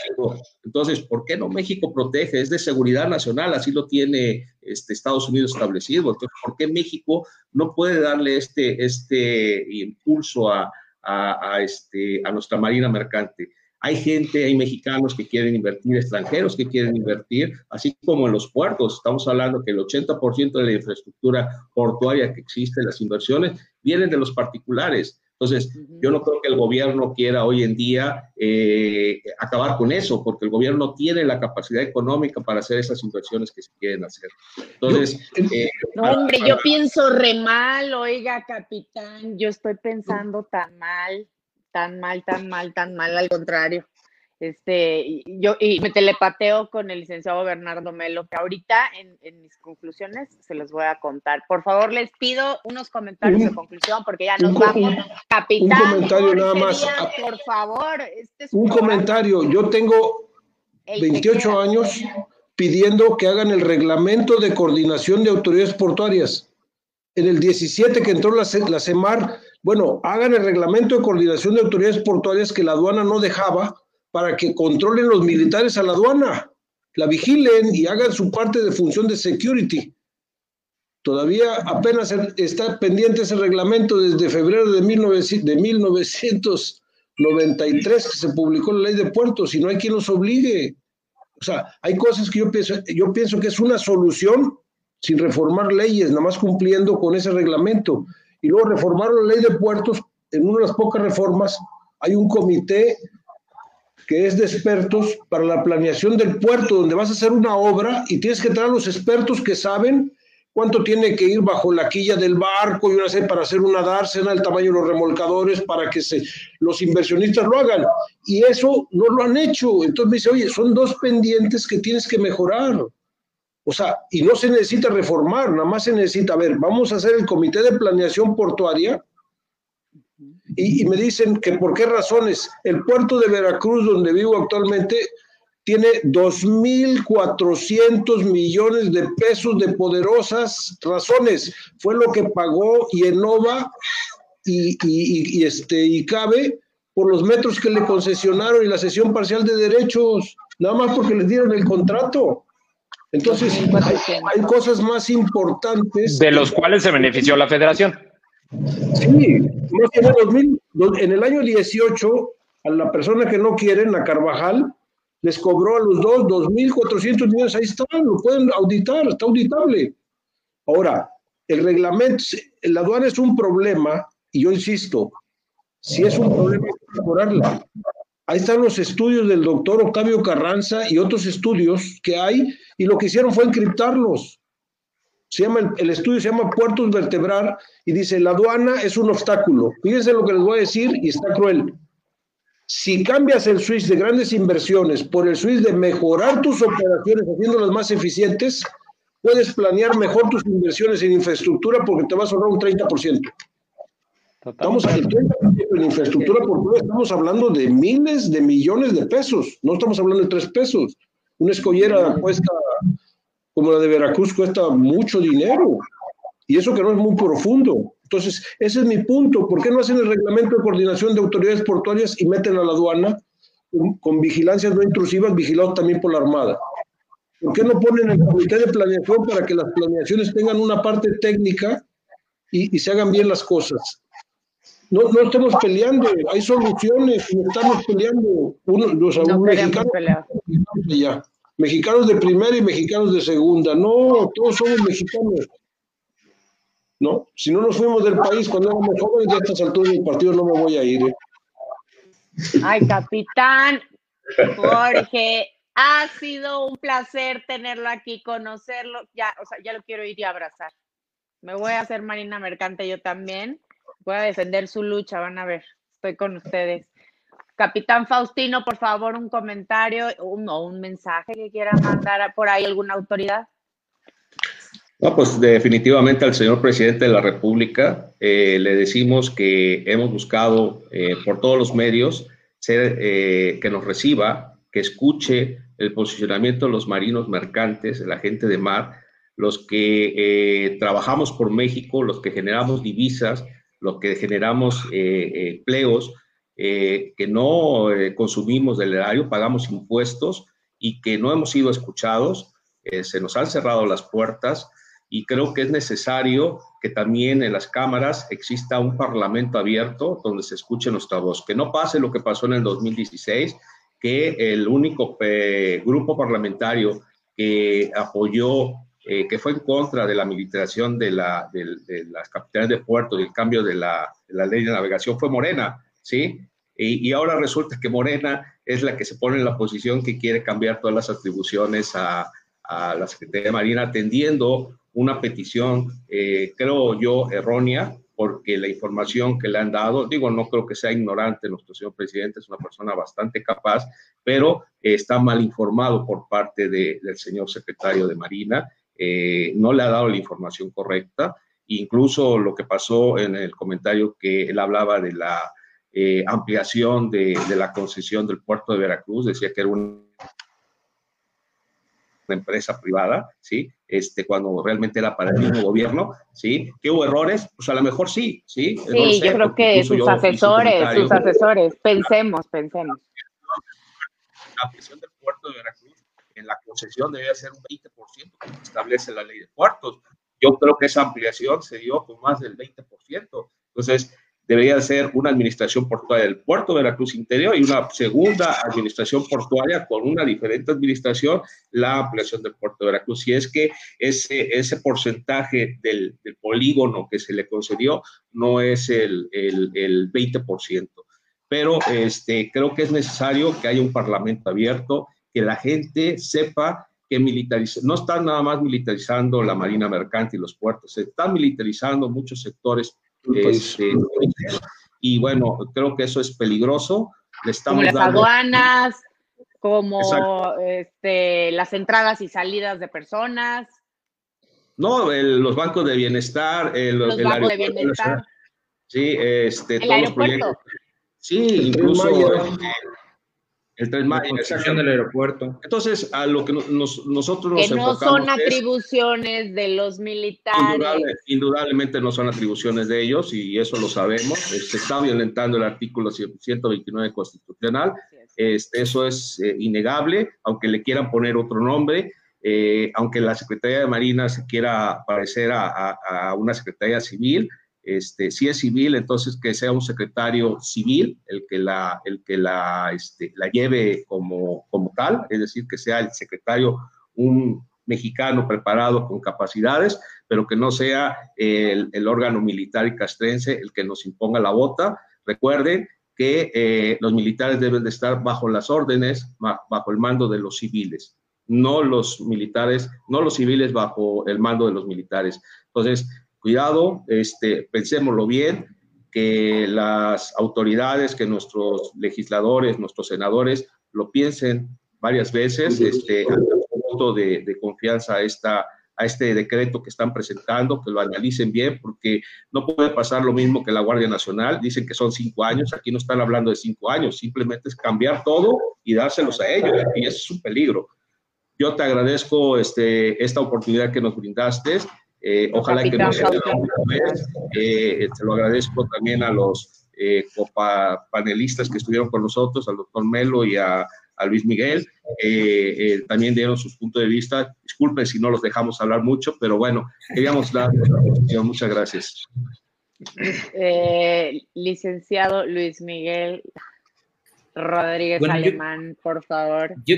México. Entonces, ¿por qué no México protege? Es de seguridad nacional, así lo tiene este, Estados Unidos establecido. Entonces, ¿por qué México no puede darle este, este impulso a, a, este, a nuestra marina mercante? Hay gente, hay mexicanos que quieren invertir, extranjeros que quieren invertir, así como en los puertos. Estamos hablando que el 80% de la infraestructura portuaria que existe, las inversiones, vienen de los particulares. Entonces, yo no creo que el gobierno quiera hoy en día eh, acabar con eso, porque el gobierno tiene la capacidad económica para hacer esas inversiones que se quieren hacer. Entonces, eh, no, hombre, yo pienso re mal, oiga, capitán, yo estoy pensando tan mal, tan mal, tan mal, tan mal, al contrario. Este, yo y me telepateo con el licenciado Bernardo Melo, que ahorita en, mis conclusiones se los voy a contar. Por favor, les pido unos comentarios de conclusión porque ya nos vamos. Capitán, un comentario nada más. por favor, este un comentario. Yo tengo 28 años pidiendo que hagan el reglamento de coordinación de autoridades portuarias. En el 17 que entró la, la CEMAR, bueno, hagan el reglamento de coordinación de autoridades portuarias que la aduana no dejaba para que controlen los militares a la aduana, la vigilen y hagan su parte de función de security. Todavía apenas está pendiente ese reglamento desde febrero de, 1993 que se publicó la ley de puertos y no hay quien los obligue. O sea, hay cosas que yo pienso, yo pienso que es una solución sin reformar leyes, nada más cumpliendo con ese reglamento. Y luego reformar la ley de puertos, en una de las pocas reformas, hay un comité que es de expertos para la planeación del puerto, donde vas a hacer una obra y tienes que traer a los expertos que saben cuánto tiene que ir bajo la quilla del barco y una serie para hacer una dársena, el tamaño de los remolcadores, para que se, los inversionistas lo hagan. Y eso no lo han hecho. Entonces me dice, oye, son dos pendientes que tienes que mejorar. O sea, y no se necesita reformar, nada más se necesita, a ver, vamos a hacer el comité de planeación portuaria, y, me dicen que por qué razones. El puerto de Veracruz, donde vivo actualmente, tiene 2.400 millones de pesos de poderosas razones. Fue lo que pagó Yenova y, y, y, este, y Cabe por los metros que le concesionaron y la cesión parcial de derechos, nada más porque les dieron el contrato. Entonces, hay, hay cosas más importantes. De los cuales se benefició la federación. Sí, en el año 18, a la persona que no quieren, la Carvajal, les cobró a los dos 2.400 millones. Ahí está, lo pueden auditar, está auditable. Ahora, el reglamento, la aduana es un problema, y yo insisto, si es un problema, hay que mejorarla. Ahí están los estudios del doctor Octavio Carranza y otros estudios que hay, y lo que hicieron fue encriptarlos. Se llama el, estudio se llama Puertos Vertebrar y dice, la aduana es un obstáculo. Fíjense lo que les voy a decir y está cruel. Si cambias el switch de grandes inversiones por el switch de mejorar tus operaciones haciéndolas más eficientes, puedes planear mejor tus inversiones en infraestructura porque te vas a ahorrar un 30%. Estamos al 30% en infraestructura porque estamos hablando de miles de millones de pesos, no estamos hablando de tres pesos. Una escollera cuesta como la de Veracruz cuesta mucho dinero. Y eso que no es muy profundo. Entonces, ese es mi punto. ¿Por qué no hacen el reglamento de coordinación de autoridades portuarias y meten a la aduana con, vigilancias no intrusivas, vigilados también por la Armada? ¿Por qué no ponen el comité de planeación para que las planeaciones tengan una parte técnica y, se hagan bien las cosas? No, no estamos peleando, hay soluciones, no estamos peleando. Uno, los no mexicanos, ya mexicanos de primera y mexicanos de segunda. No, todos somos mexicanos. ¿No? Si no nos fuimos del país cuando éramos jóvenes, ya a estas alturas del partido no me voy a ir. ¿eh? Ay, capitán Jorge, ha sido un placer tenerlo aquí, conocerlo. Ya, o sea, ya lo quiero ir y abrazar. Me voy a hacer Marina Mercante yo también. Voy a defender su lucha, van a ver. Estoy con ustedes. Capitán Faustino, por favor, un comentario o un mensaje que quiera mandar por ahí alguna autoridad. Pues definitivamente al señor presidente de la República eh, le decimos que hemos buscado eh, por todos los medios eh, que nos reciba, que escuche el posicionamiento de los marinos mercantes, la gente de mar, los que trabajamos por México, los que generamos divisas, los que generamos empleos, que no consumimos del erario, pagamos impuestos y que no hemos sido escuchados, se nos han cerrado las puertas y creo que es necesario que también en las cámaras exista un parlamento abierto donde se escuche nuestra voz. Que no pase lo que pasó en el 2016, que el único eh, grupo parlamentario que apoyó, eh, que fue en contra de la militarización de, la, de, las capitales de puerto y el cambio de la, la, ley de navegación fue Morena, ¿sí? Y, y, ahora resulta que Morena es la que se pone en la posición que quiere cambiar todas las atribuciones a, la Secretaría de Marina, atendiendo una petición, eh, creo yo, errónea, porque la información que le han dado, digo, no creo que sea ignorante nuestro señor presidente, es una persona bastante capaz, pero está mal informado por parte del señor secretario de Marina, eh, no le ha dado la información correcta, incluso lo que pasó en el comentario que él hablaba de la eh, ampliación de, de, la concesión del puerto de Veracruz, decía que era un una empresa privada, ¿sí? Este, cuando realmente era para el mismo gobierno, ¿sí? ¿Que hubo errores? Pues a lo mejor sí, ¿sí? Sí, yo creo que sus asesores, sus asesores, pensemos, pensemos. La presión del puerto de Veracruz en la concesión debe ser un 20%, como establece la ley de puertos. Yo creo que esa ampliación se dio con más del 20%. Entonces, debería ser una administración portuaria del puerto de Veracruz Interior y una segunda administración portuaria con una diferente administración, la ampliación del puerto de Veracruz. Si es que ese, ese porcentaje del, polígono que se le concedió no es el, el, el 20%. Pero este, creo que es necesario que haya un parlamento abierto, que la gente sepa que no están nada más militarizando la marina mercante y los puertos, se están militarizando muchos sectores este, y bueno, creo que eso es peligroso. Le estamos como las aduanas, como este, las entradas y salidas de personas. No, los bancos de bienestar, el, los bancos de bienestar. Sí, este, el todos aeropuerto. los proyectos. Sí, incluso el Tren Maya, la del aeropuerto. Entonces, a lo que nos, nosotros nos Que no son atribuciones de los militares. indudablemente no son atribuciones de ellos y eso lo sabemos. Se está violentando el artículo 129 constitucional. Este, eso es eh, innegable, aunque le quieran poner otro nombre. Eh, aunque la Secretaría de Marina se quiera parecer a, a una Secretaría Civil, este, si es civil, entonces que sea un secretario civil el que la, el que la, este, la lleve como, como tal, es decir, que sea el secretario un mexicano preparado con capacidades, pero que no sea el, órgano militar y castrense el que nos imponga la bota. Recuerden que eh, los militares deben de estar bajo las órdenes, bajo el mando de los civiles, no los militares, no los civiles bajo el mando de los militares. Entonces, cuidado, este, pensémoslo bien, que las autoridades, que nuestros legisladores, nuestros senadores lo piensen varias veces, este, punto de, de confianza a, esta, a este decreto que están presentando, que lo analicen bien, porque no puede pasar lo mismo que la Guardia Nacional, dicen que son cinco años, aquí no están hablando de cinco años, simplemente es cambiar todo y dárselos a ellos, y eso es un peligro. Yo te agradezco este, esta oportunidad que nos brindaste eh, ojalá que no sea eh, te lo agradezco también a los eh, panelistas que estuvieron con nosotros, al doctor Melo y a, a Luis Miguel. Eh, también dieron sus puntos de vista. Disculpen si no los dejamos hablar mucho, pero bueno, queríamos dar Muchas gracias. licenciado Luis Miguel Rodríguez Alemán, por favor. Yo,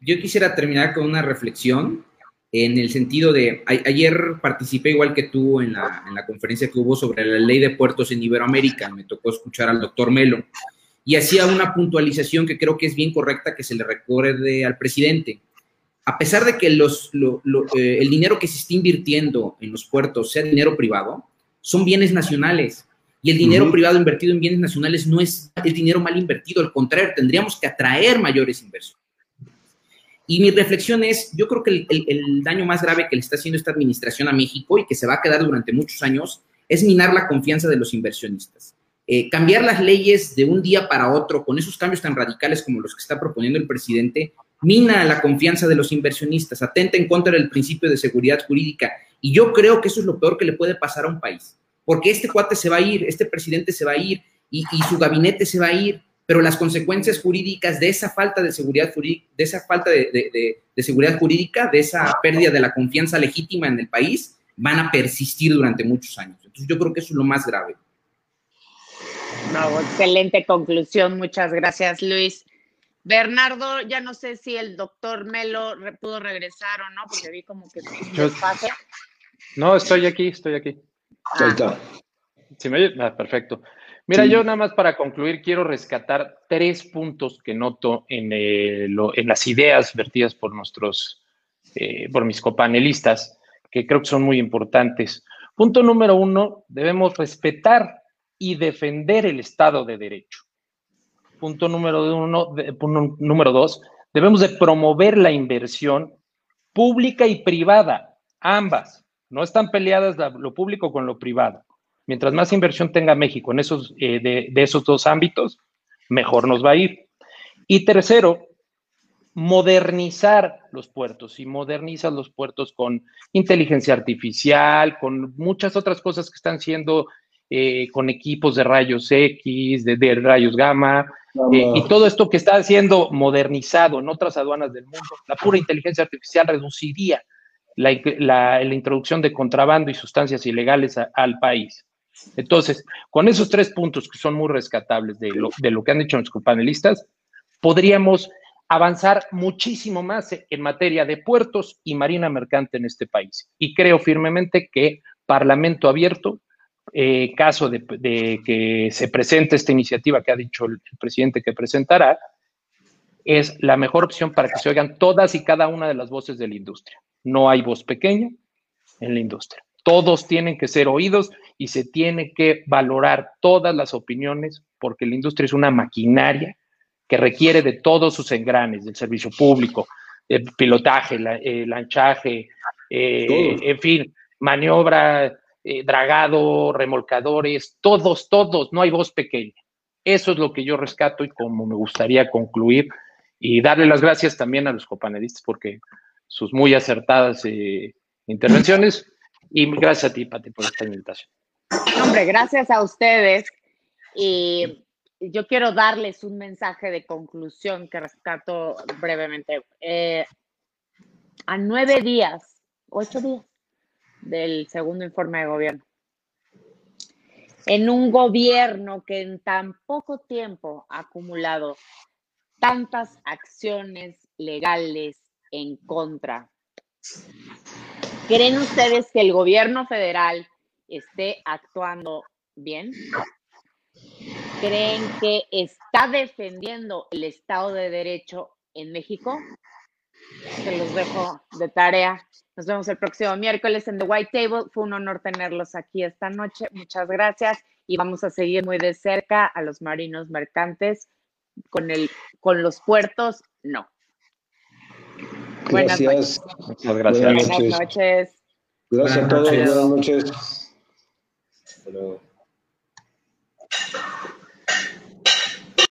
yo quisiera terminar con una reflexión en el sentido de, ayer participé igual que tú en la, en la, conferencia que hubo sobre la ley de puertos en Iberoamérica, me tocó escuchar al doctor Melo, y hacía una puntualización que creo que es bien correcta que se le recuerde al presidente. A pesar de que los, eh, el dinero que se está invirtiendo en los puertos sea dinero privado, son bienes nacionales. Y el dinero privado invertido en bienes nacionales no es el dinero mal invertido, al contrario, tendríamos que atraer mayores inversiones. Y mi reflexión es, yo creo que el, daño más grave que le está haciendo esta administración a México y que se va a quedar durante muchos años es minar la confianza de los inversionistas. Eh, cambiar las leyes de un día para otro con esos cambios tan radicales como los que está proponiendo el presidente, mina la confianza de los inversionistas, atenta en contra del principio de seguridad jurídica. Y yo creo que eso es lo peor que le puede pasar a un país, porque este cuate se va a ir, este presidente se va a ir y, su gabinete se va a ir, pero las consecuencias jurídicas de esa falta de seguridad jurídica, de esa falta de seguridad jurídica, de esa pérdida de la confianza legítima en el país, van a persistir durante muchos años. Entonces yo creo que eso es lo más grave. No, excelente conclusión. Muchas gracias, Luis. Bernardo, ya no sé si el doctor Melo pudo regresar o no, porque vi como que Yo, No, estoy aquí, estoy aquí. Ahí está. ¿Sí me oye? Ah, perfecto. Mira, yo nada más para concluir quiero rescatar tres puntos que noto en, eh, en las ideas vertidas por nuestros, eh, por mis copanelistas, que creo que son muy importantes. Punto número uno, debemos respetar y defender el Estado de Derecho. Punto número uno, punto número dos, debemos de promover la inversión pública y privada, ambas. No están peleadas lo público con lo privado. Mientras más inversión tenga México en esos, eh, de, de esos dos ámbitos, mejor nos va a ir. Y tercero, modernizar los puertos y modernizar los puertos con inteligencia artificial, con muchas otras cosas que están siendo eh, con equipos de rayos X, de, rayos gamma, eh, y todo esto que está siendo modernizado en otras aduanas del mundo, la pura inteligencia artificial reduciría la, introducción de contrabando y sustancias ilegales al país. Entonces, con esos tres puntos que son muy rescatables de lo, de que han dicho nuestros panelistas, podríamos avanzar muchísimo más en materia de puertos y marina mercante en este país. Y creo firmemente que Parlamento abierto eh, caso de, que se presente esta iniciativa que ha dicho el, presidente que presentará, es la mejor opción para que se oigan todas y cada una de las voces de la industria. No hay voz pequeña en la industria. Todos tienen que ser oídos y se tiene que valorar todas las opiniones porque la industria es una maquinaria que requiere de todos sus engranes, del servicio público, el pilotaje, el lanchaje, eh, en fin, maniobra eh, dragado, remolcadores, todos, todos, no hay voz pequeña. Eso es lo que yo rescato y como me gustaría concluir y darle las gracias también a los copanelistas porque sus muy acertadas eh, intervenciones y gracias a ti, Pati, por esta invitación. Hombre, gracias a ustedes y yo quiero darles un mensaje de conclusión que rescato brevemente. Eh, a nueve días, ocho días del segundo informe de gobierno. En un gobierno que en tan poco tiempo ha acumulado tantas acciones legales en contra. ¿Creen ustedes que el gobierno federal esté actuando bien? ¿Creen que está defendiendo el Estado de Derecho en México? Se los dejo de tarea. Nos vemos el próximo miércoles en The White Table. Fue un honor tenerlos aquí esta noche. Muchas gracias y vamos a seguir muy de cerca a los marinos mercantes. Con, el, con los puertos, no. Buenas gracias. Noches. Muchas gracias. Buenas noches. Gracias a todos. Buenas noches.